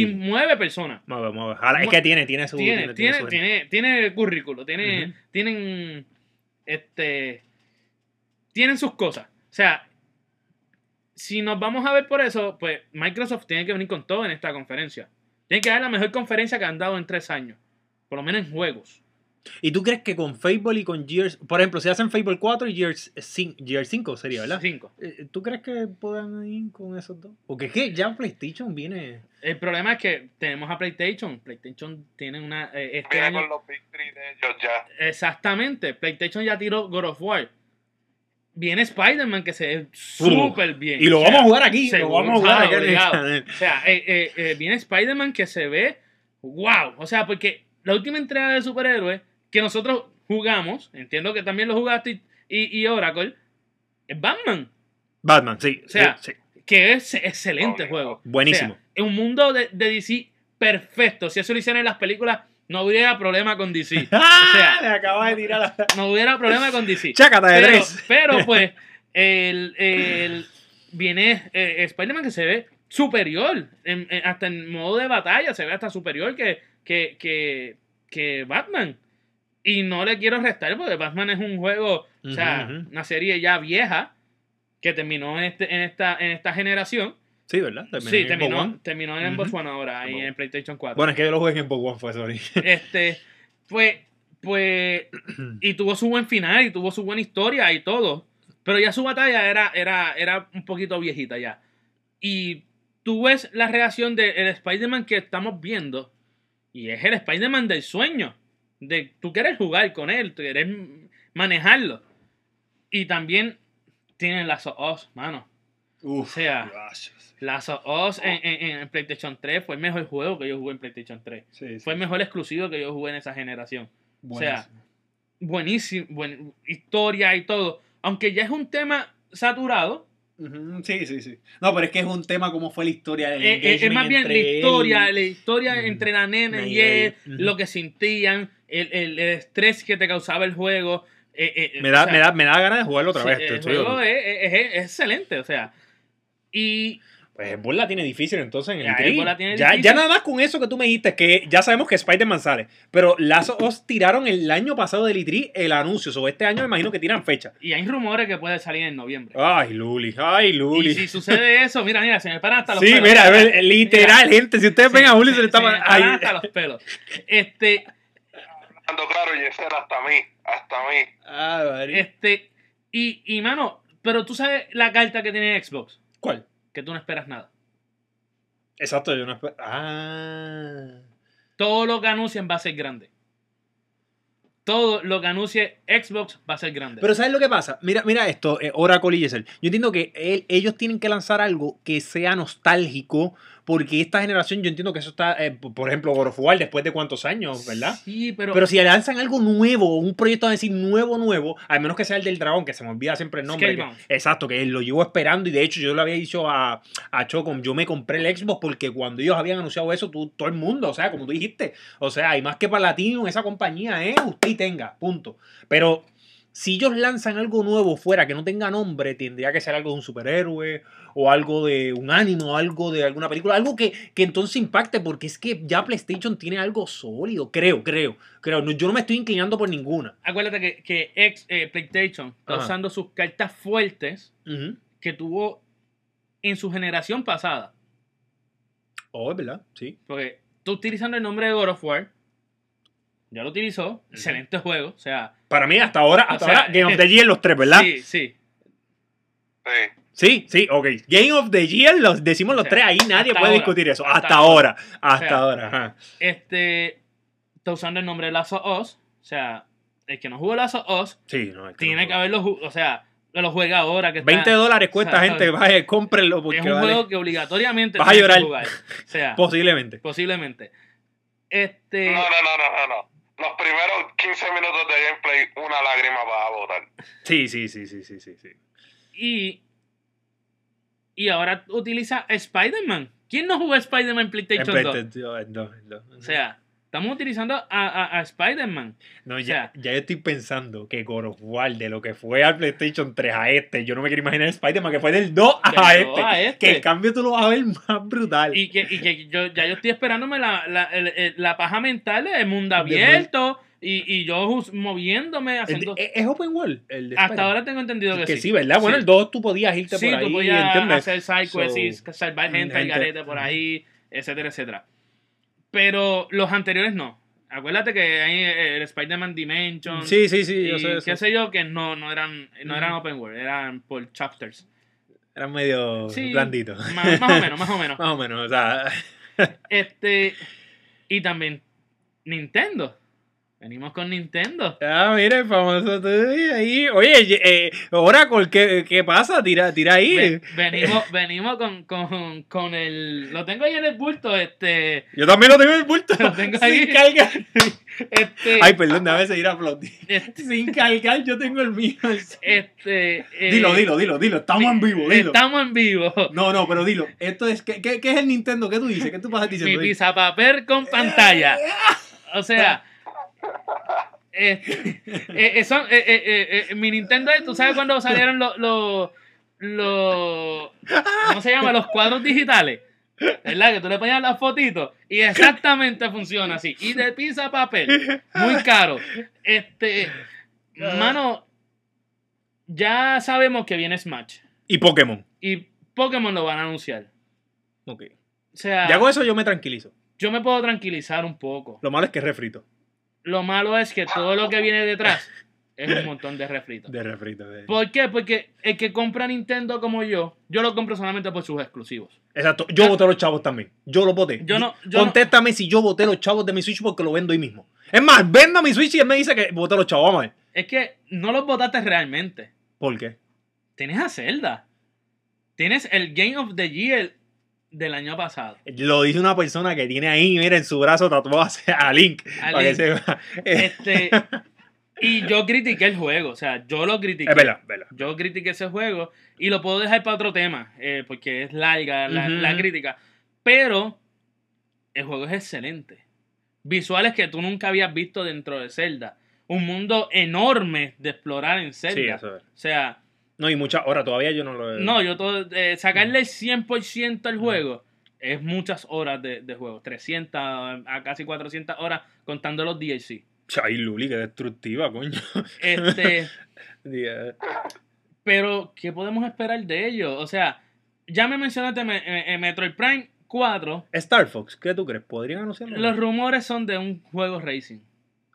y mueve personas. Mueve, mueve. Ahora, es que tiene, tiene su. Tiene, tiene, su- tiene, tiene currículo, tiene, tienen, este, tienen sus cosas. O sea, si nos vamos a ver por eso, pues Microsoft tiene que venir con todo en esta conferencia. Tiene que dar la mejor conferencia que han dado en tres años. Por lo menos en juegos. ¿Y tú crees que con Fable y con Gears, por ejemplo, si hacen Fable 4 y Gears 5, Gears 5 sería, ¿verdad? Cinco. Eh, ¿Tú crees que puedan ir con esos dos? Porque es que ya PlayStation viene. El problema es que tenemos a PlayStation. PlayStation tiene una. eh, este Viene año- con los Big Three de ellos ya. Exactamente. PlayStation ya tiró God of War. Viene Spider-Man que se ve súper bien. Y lo O vamos sea, a jugar aquí. Lo vamos a jugar aquí. O sea, eh, eh, eh, viene Spider-Man que se ve wow. O sea, porque la última entrega de superhéroes que nosotros jugamos, entiendo que también lo jugaste y, y, Oracle, es Batman. Batman, sí. O sea, sí, sí. Que es excelente juego. Buenísimo. O sea, un mundo de, de DC perfecto. Si eso lo hicieran en las películas, no hubiera problema con DC. ¡Ah! o sea, Le acaba de tirar la. no hubiera problema con DC. Chácata de pero, tres. pero, pues, el, el- viene eh, Spider-Man que se ve superior. en- en- hasta en modo de batalla se ve hasta superior que, que, que, que Batman. Y no le quiero restar porque Batman es un juego, o sea, una serie ya vieja que terminó en, este, en, esta, en esta generación. Sí, ¿verdad? Sí, en terminó, One. terminó en. Xbox One ahora Xbox en PlayStation 4. Bueno, es que yo lo jugué en Xbox One, fue sorry. Este, pues, pues, y tuvo su buen final y tuvo su buena historia y todo. Pero ya su batalla era, era, era un poquito viejita ya. Y tú ves la reacción del Spider-Man que estamos viendo. Y es el Spider-Man del sueño. De tú quieres jugar con él, tú quieres manejarlo. Y también tienen las OS, mano. Uf, O sea, gracias. Las OS en, en- en PlayStation 3 fue el mejor juego que yo jugué en PlayStation 3. Sí, sí. Fue el mejor exclusivo que yo jugué en esa generación. o sea, Buenísimo. Buenísimo, buen, historia y todo. Aunque ya es un tema saturado, Sí, sí, sí. No, pero es que es un tema como fue la historia del eh, eh, es más bien la entre historia, él. la historia entre la nena Y y él, lo que sentían, el, el- el estrés que te causaba el juego. eh, eh, Me da, o sea, me, da, me da ganas de jugarlo otra sí, vez. el estoy- juego es, es- es- es excelente, o sea. Y Pues Xbox la tiene difícil entonces en el Ya, E3. Xbox la tiene ya, difícil. ya nada más con eso que tú me dijiste, que ya sabemos que Spider-Man sale. Pero las os tiraron el año pasado del E3 el anuncio. Sobre este año me imagino que tiran fecha. Y hay rumores que puede salir en noviembre. Ay, Luli, ay, Y Luli. si sucede eso, mira, mira, se me paran hasta los Sí, pelos. mira, ve, literal, gente. Si ustedes Sí, ven a Julio, se se- le está se me paran hasta los pelos. Este, Ando claro, Yeser, hasta mí, hasta mí. Ah, María. este, y, y mano, pero tú sabes la carta que tiene Xbox, ¿Cuál? Que tú no esperas nada. Exacto, yo no espero. Ah. Todo lo que anuncien va a ser grande. Todo lo que anuncie Xbox va a ser grande. Pero ¿sabes lo que pasa? Mira, mira esto, eh, Oracle y Yesel. Yo entiendo que él- ellos tienen que lanzar algo que sea nostálgico porque esta generación yo entiendo que eso está, eh, por ejemplo, God of War después de cuántos años, ¿verdad? Sí, pero, Pero si lanzan algo nuevo, un proyecto a decir nuevo, nuevo, al menos que sea el del dragón, que se me olvida siempre el nombre. que- exacto, que lo llevo esperando y de hecho yo lo había dicho a, a Chocom, yo me compré el Xbox porque cuando ellos habían anunciado eso, tú, todo el mundo, o sea, como tú dijiste, o sea, hay más que para Latino esa compañía, ¿eh? Usted y tenga, punto. Pero si ellos lanzan algo nuevo fuera que no tenga nombre, tendría que ser algo de un superhéroe o algo de un anime o algo de alguna película, algo que, que entonces impacte, porque es que ya PlayStation tiene algo sólido, creo, creo, creo. No, yo no me estoy inclinando por ninguna. acuérdate que, que ex, eh, PlayStation está Ajá. usando sus cartas fuertes que tuvo en su generación pasada. Oh, es verdad, sí. Porque tú utilizando el nombre de God of War, ya lo utilizó, excelente juego, o sea, Para mí, hasta ahora, hasta O sea, ahora, Game of the Year los tres, ¿verdad? sí, sí. Sí. Sí, sí, ok. Game of the Year, los decimos los O sea, tres, ahí nadie puede ahora, discutir eso. hasta Hasta, ahora, hasta sea, ahora. Ajá. Este está usando el nombre de Last of Us, o sea, el que no jugó Last of Us Sí, no, es que tiene no. que haberlo, ju- o sea, lo juega ahora que está- 20 dólares cuesta, o sea, gente, vaya, cómprenlo porque es un vale. juego que obligatoriamente Vas a llorar. jugar. O sea, Posiblemente. posiblemente. Este, No, no, no, no, no, no. Los primeros 15 minutos de gameplay, una lágrima va a botar. Sí, sí, sí, sí, sí, sí. sí. y y ahora utiliza Spider-Man. ¿Quién no jugó Spider-Man en En PlayStation 2? PlayStation, no, no. O sea, estamos utilizando a, a- a Spider-Man. No, o ya, sea- ya yo estoy pensando que God of War, de lo que fue al PlayStation 3 a este, yo no me quiero imaginar Spider-Man, que fue del 2 a, Del 2 este, a este. Que el cambio tú lo vas a ver más brutal. Y que, y que yo ya yo estoy esperándome la, la, la paja mental de mundo abierto y, y yo moviéndome, haciendo... de- ¿Es Open World? El de Hasta ahora tengo entendido que, que sí. sí, ¿verdad? Bueno, Sí. el 2 tú podías irte Sí, por ahí, tú podías hacer sidequests So, salvar gente, al gente- garete por ahí, etcétera, etcétera. Pero los anteriores no. Acuérdate que hay el Spider-Man Dimension Sí, sí, sí, yo sé eso. qué sé yo, que no, no eran, no eran open world, eran por chapters. Era medio Sí, blandito. Más, más o menos, más o menos. Más o menos, o sea... Este, y también Nintendo. Venimos con Nintendo. Ah, mira, el famoso tú ahí. Oye, eh, Oracle, ¿qué, qué pasa? Tira, tira ahí. Ve- venimos venimos con, con, con el... Lo tengo ahí en el bulto, este... Yo también lo tengo en el bulto. Lo tengo Sin ahí. cargar. este Ay, perdón, déjame seguir aplaudir. este, Sin cargar, yo tengo el mío. este, eh, Dilo, dilo, dilo, dilo. Estamos en vivo, dilo. Estamos en vivo. No, no, pero dilo. Esto es, ¿qué, qué, qué es el Nintendo? ¿Qué tú dices? ¿Qué tú pasas Mi diciendo? papel con pantalla. O sea... eh, eh, son- eh, eh, mi Nintendo, ¿tú sabes cuando salieron los... los los ¿cómo se llama? Los cuadros digitales. ¿Verdad? Que tú le ponías las fotitos y exactamente funciona así. Y de pizza papel. Muy caro. Este, mano, ya sabemos que viene Smash. Y Pokémon. Y Pokémon lo van a anunciar. Ok. O sea, Ya con eso yo me tranquilizo. yo me puedo tranquilizar un poco. Lo malo es que es refrito. Lo malo es que todo lo que viene detrás es un montón de refritos. De refrito. de- ¿Por qué? Porque el que compra Nintendo como yo, yo lo compro solamente por sus exclusivos. Exacto. Yo voté los chavos también. Yo lo voté. Yo no- yo Contéstame si yo voté los chavos de mi Switch porque lo vendo hoy mismo. Es más, vendo mi Switch y él me dice que voté los chavos. Vamos a ver. Es que no los votaste realmente. ¿Por qué? Tienes a Zelda. Tienes el Game of the Year del año pasado. Lo dice una persona que tiene ahí, mira, en su brazo tatuado a Link. A para Link. que. Este, y yo critiqué el juego. O sea, yo lo critiqué. Es verdad, verdad. Yo critiqué ese juego y lo puedo dejar para otro tema, eh, porque es larga la, crítica. Pero el juego es excelente. Visuales que tú nunca habías visto dentro de Zelda. Un mundo enorme de explorar en Zelda. Sí, eso es. O sea, No, y muchas horas todavía yo no lo he. no, yo todo, eh, sacarle el 100% al juego es muchas horas de, de juego. 300 a casi 400 horas contando los DLC. Ay, Luli, qué destructiva, coño. Este, pero, ¿qué podemos esperar de ellos? O sea, ya me mencionaste me- eh, eh, Metroid Prime 4. Star Fox, ¿qué tú crees? ¿Podrían anunciarlo? Los rumores son de un juego racing.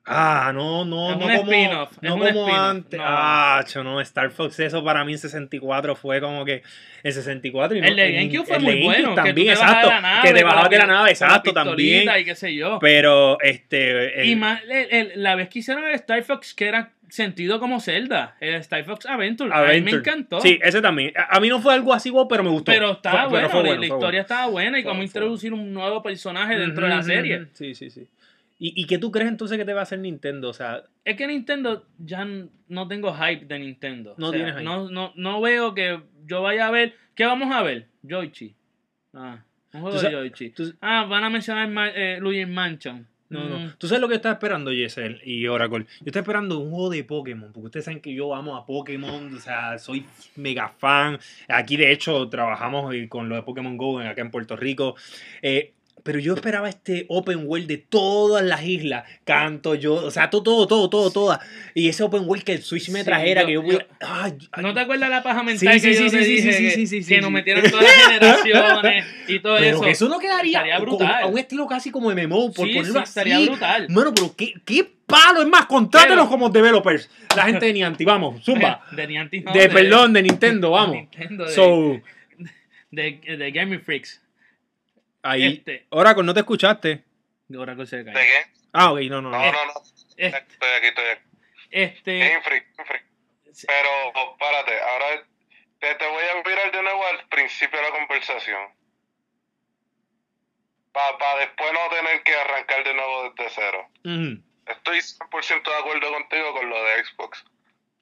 Ah, no, no, Es no un como, es no un como antes. no. Ah, cho, no, Star Fox, eso para mí en 64 fue como que en 64 y no- El de GameCube fue el muy GameCube bueno. también, que tú te exacto, de la nave que te bajabas de la nave, exacto, también. Y qué sé yo. Pero este el- Y más, el- el- la vez que hicieron el Star Fox, que era sentido como Zelda, el Star Fox Adventure, a mí me encantó. Sí, ese también. A, a mí no fue algo así, pero me gustó. pero estaba Fue- pero bueno, fue la- bueno, la fue historia bueno. estaba buena y Fue- cómo fue introducir un nuevo personaje dentro de la serie. Sí, sí, sí. ¿Y, ¿Y qué tú crees entonces que te va a hacer Nintendo? O sea, Es que Nintendo ya no tengo hype de Nintendo. No O sea, tienes hype. No, no, no veo que yo vaya a ver. ¿Qué vamos a ver? Yoichi. Ah, un juego de Yoichi. Ah, van a mencionar eh, Luigi Mansion. No, no. Mm. ¿Tú sabes lo que estás esperando, Yesel y Oracle? Yo estoy esperando un juego de Pokémon, porque ustedes saben que yo amo a Pokémon, o sea, soy mega fan. Aquí, de hecho, trabajamos con lo de Pokémon Go acá en Puerto Rico. Eh, pero yo esperaba este open world de todas las islas. Canto yo, o sea, todo, todo, todo, todo, todas. Y ese open world que el Switch me Sí, trajera, yo- que yo pudiera- Ay, ay, ¿No te acuerdas la paja Sí, mental sí, que sí, yo sí, te sí, dije sí, que, sí, sí, sí, que nos sí. metieran todas las generaciones y todo pero eso? que eso no quedaría Estaría brutal. a un estilo casi como MMO, por sí, ponerlo sí, así. estaría brutal. Mano, pero qué, qué palo, es más, contrátenos como developers. La gente de Niantic, vamos, zumba. De Niantic, no, De, perdón, de Nintendo, de vamos. Nintendo, de, So, de, de Gaming Freaks. Ahí. Este. Oracle, ¿no te escuchaste? De Oracle se ¿De cae. qué? Ah, ok, no, no, no. No, no, no. Este, Estoy aquí, estoy aquí. este. Sí. Pero, oh, párate, ahora te, te voy a mirar de nuevo al principio de la conversación. Para después no tener que arrancar de nuevo desde cero. Ujú. Estoy 100% de acuerdo contigo con lo de Xbox.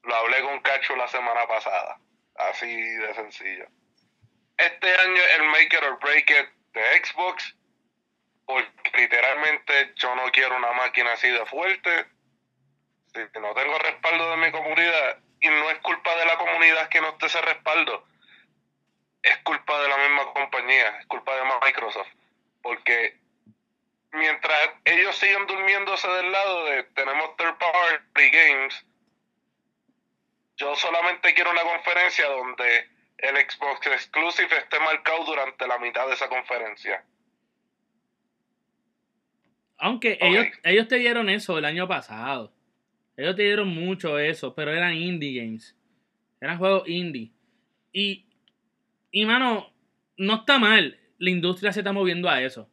Lo hablé con Cacho la semana pasada. Así de sencillo. Este año el Maker or Break It de Xbox. Porque literalmente yo no quiero una máquina así de fuerte. Si no tengo respaldo de mi comunidad. Y no es culpa de la comunidad que no esté ese respaldo. Es culpa de la misma compañía. Es culpa de Microsoft. Porque mientras ellos siguen durmiéndose del lado de tenemos third party games, yo solamente quiero una conferencia donde el Xbox Exclusive esté marcado durante la mitad de esa conferencia. Aunque ellos, ellos te dieron eso el año pasado. Ellos te dieron mucho eso, pero eran indie games. Eran juegos indie. Y, y mano, no está mal. La industria se está moviendo a eso.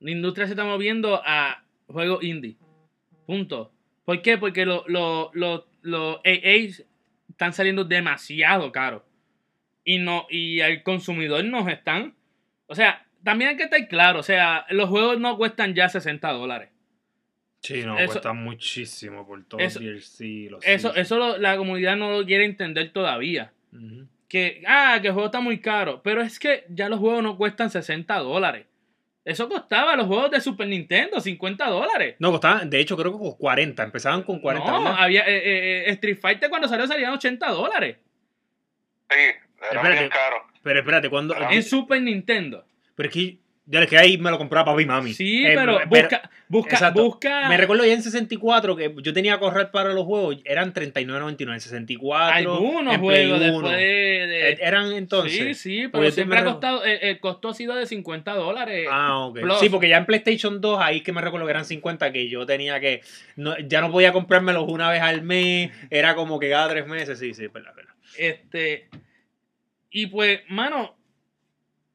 La industria se está moviendo a juegos indie. Punto. ¿Por qué? Porque los los los los AAs están saliendo demasiado caros. Y no, y al consumidor nos están. O sea, también hay que estar claro. O sea, los juegos no cuestan ya 60 dólares. Sí, no, Eso- cuesta muchísimo por todo eso- el DLC. Los Eso, eso lo- la comunidad no lo quiere entender todavía. Que, ah, que el juego está muy caro. Pero es que ya los juegos no cuestan 60 dólares. Eso costaba los juegos de Super Nintendo, 50 dólares. No, costaban, de hecho, creo que con 40. Empezaban con 40. no, había, eh, eh, eh, Street Fighter cuando salió salían 80 dólares. Sí, era Espérate. bien caro. Pero espérate, cuando. Ah. En Super Nintendo. Pero es que. Ya es que ahí me lo compraba papi y mami. Sí, Eh, pero busca, busca, exacto. busca. Me recuerdo ya en 64 que yo tenía que correr para los juegos, eran 39.99 en 64. algunos en Play juegos 1. después de. de- Eh, Eran entonces. sí, sí, Porque pero siempre ha costado. El, el costo ha sido de 50 dólares. Ah, ok. Plus. Sí, porque ya en PlayStation 2, ahí que me recuerdo que eran 50, que yo tenía que. no- ya no podía comprármelos una vez al mes, era como que cada tres meses. Sí, sí, es verdad, es verdad. Este. Y pues, mano,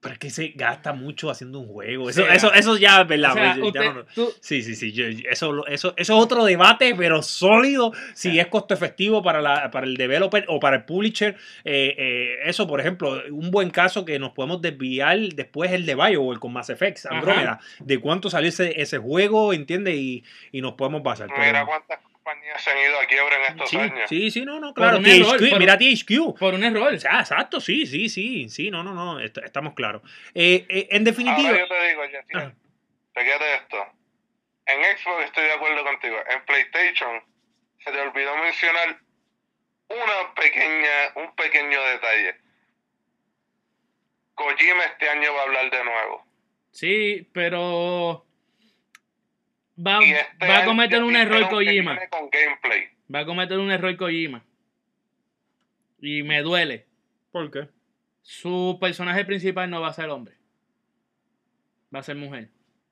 Pero es que se gasta mucho haciendo un juego. Eso, eso, eso ya es verdad. o sea, pues, ya usted- no- tú- Sí, sí, sí. yo- eso, eso, eso es otro debate, pero sólido. Si es costo efectivo para, la, para el developer o para el publisher. Eh, eh, eso, por ejemplo, un buen caso que nos podemos desviar después es el de BioWare con Mass Effect, Andrómeda. De cuánto salió ese, ese juego, ¿entiendes? Y, y nos podemos basar. pero- cuántas compañías se han ido a quiebra en estos sí, años. sí, sí, no, no, Por claro. error, THQ, por- mira THQ. por un error. O sea, exacto, sí, sí, sí, sí, no, no, no, est- estamos claros. Eh, eh, en definitiva, Ahora yo te digo, Jessy, Ah. fíjate esto. En Xbox estoy de acuerdo contigo. En PlayStation se te olvidó mencionar una pequeña, un pequeño detalle. Kojima este año va a hablar de nuevo. Sí, pero. Va, este va a cometer un error Kojima. viene con gameplay. Va a cometer un error Kojima. Y me duele. ¿por qué? Su personaje principal no va a ser hombre. Va a ser mujer.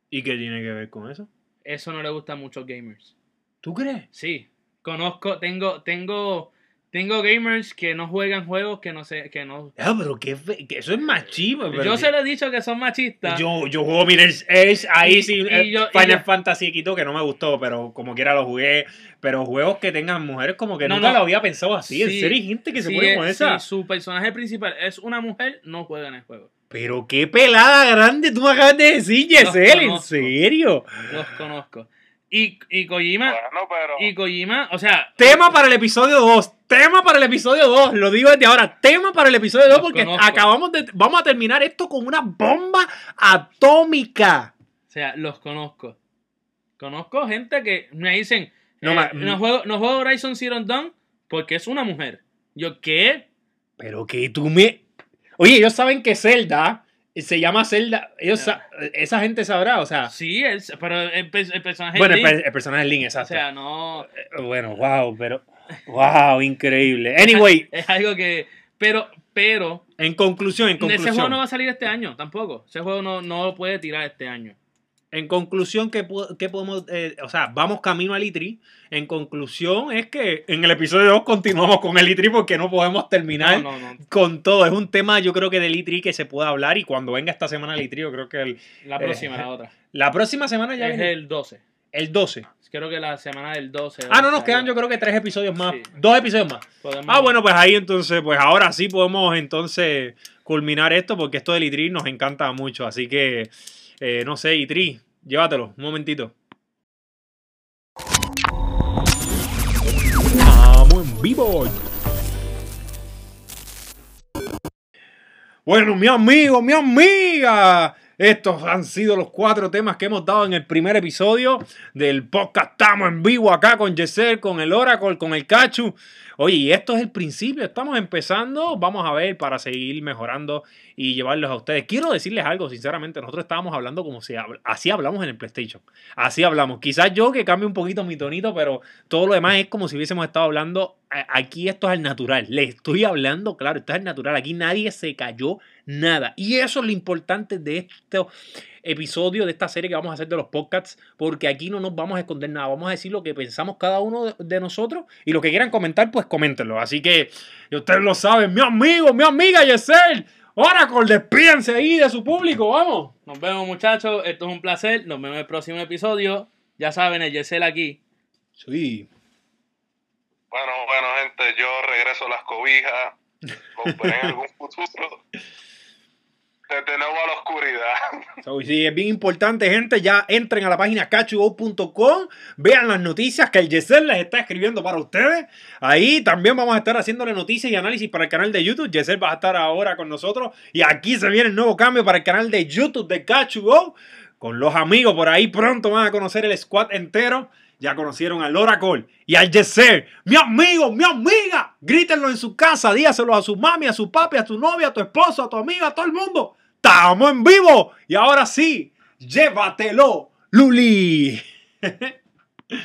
¿Y qué tiene que ver con eso? Eso no le gusta a muchos gamers. ¿Tú crees? Sí. Conozco, tengo, tengo, tengo gamers que no juegan juegos que no sé, que no. Ah, pero que, fe- que eso es machismo. Yo que- se lo he dicho que son machistas. Yo, yo juego Mirror's Edge, ahí Y- sí, y yo- y Final yo- Fantasy quitó que no me gustó, pero como quiera lo jugué. Pero juegos que tengan mujeres como que No, nunca no. lo había pensado así. en serio, hay gente que se pone con esa. si su personaje principal es una mujer, no juega en el juego. Pero qué pelada grande tú me acabas de decir, Yesel, en serio. Los conozco. Y, y Kojima, Bueno, pero. y Kojima, o sea, Tema para el episodio 2. Tema para el episodio 2. Lo digo desde ahora. Tema para el episodio 2 Los porque conozco. acabamos de. Vamos a terminar esto con una bomba atómica. o sea, los conozco. Conozco gente que me dicen, No, eh, no, juego, no juego Horizon Zero Dawn porque es una mujer. Yo, ¿qué? Pero que tú me. Oye, ellos saben que Zelda se llama Zelda. Ellos sa- Esa gente sabrá, o sea. Sí, el, pero el, el personaje Bueno, el, Link, el personaje es Link, o exacto. sea, no Eh, bueno, wow, pero. Wow, increíble. Anyway, es algo que pero pero en conclusión, en ese juego conclusión. no va a salir este año tampoco. Ese juego no, no lo puede tirar este año. En conclusión, ¿qué, qué podemos.? eh, o sea, vamos camino al E3. En conclusión, es que en el episodio 2 continuamos con el E3 porque no podemos terminar No, no, no. con todo. Es un tema, yo creo que del E3 que se puede hablar. Y cuando venga esta semana el E3, yo creo que el- La Eh, próxima, la otra. la próxima semana ya Es viene el 12. el 12. Creo que la semana del 12. Ah, no, nos quedan yo creo que tres episodios más. Sí. Dos episodios más. podemos- Ah, bueno, pues ahí entonces, pues ahora sí podemos entonces culminar esto porque esto del E3 nos encanta mucho. Así que, eh, no sé, E3, llévatelo, un momentito. Estamos en vivo. Bueno, mi amigo, mi amiga. Estos han sido los cuatro temas que hemos dado en el primer episodio del podcast. Estamos en vivo acá con Yesel, con el Oracle, con el Cachu. Oye, y esto es el principio, estamos empezando, vamos a ver para seguir mejorando y llevarlos a ustedes. Quiero decirles algo, sinceramente, nosotros estábamos hablando como si habl- así hablamos en el PlayStation. Así hablamos. Quizás yo que cambie un poquito mi tonito, pero todo lo demás es como si hubiésemos estado hablando. Aquí esto es al natural. Le estoy hablando, claro, esto es al natural. Aquí nadie se cayó nada. Y eso es lo importante de este episodio, de esta serie que vamos a hacer de los podcasts, porque aquí no nos vamos a esconder nada. Vamos a decir lo que pensamos cada uno de, nosotros y lo que quieran comentar, pues coméntenlo. Así que y ustedes lo saben, mi amigo, mi amiga Yesel. Oracle, despídense ahí de su público, vamos. Nos vemos, muchachos. Esto es un placer. Nos vemos en el próximo episodio. Ya saben, el Yesel aquí. Sí. Bueno, bueno, gente, yo regreso a las cobijas. En algún futuro. Desde nuevo a la oscuridad. Sí, es bien importante, gente. Ya entren a la página cachugo.com, vean las noticias que el Yesel les está escribiendo para ustedes. Ahí también vamos a estar haciéndole noticias y análisis para el canal de YouTube. Yesel va a estar ahora con nosotros. Y aquí se viene el nuevo cambio para el canal de YouTube de Cachugo. Con los amigos por ahí pronto van a conocer el squad entero. Ya conocieron al Oracle y al Yesel. Mi amigo, mi amiga. Grítenlo en su casa, dígaselo a su mami, a su papi, a tu novia, a tu esposo, a tu amiga, a todo el mundo. Estamos en vivo. Y ahora sí, llévatelo, Luli.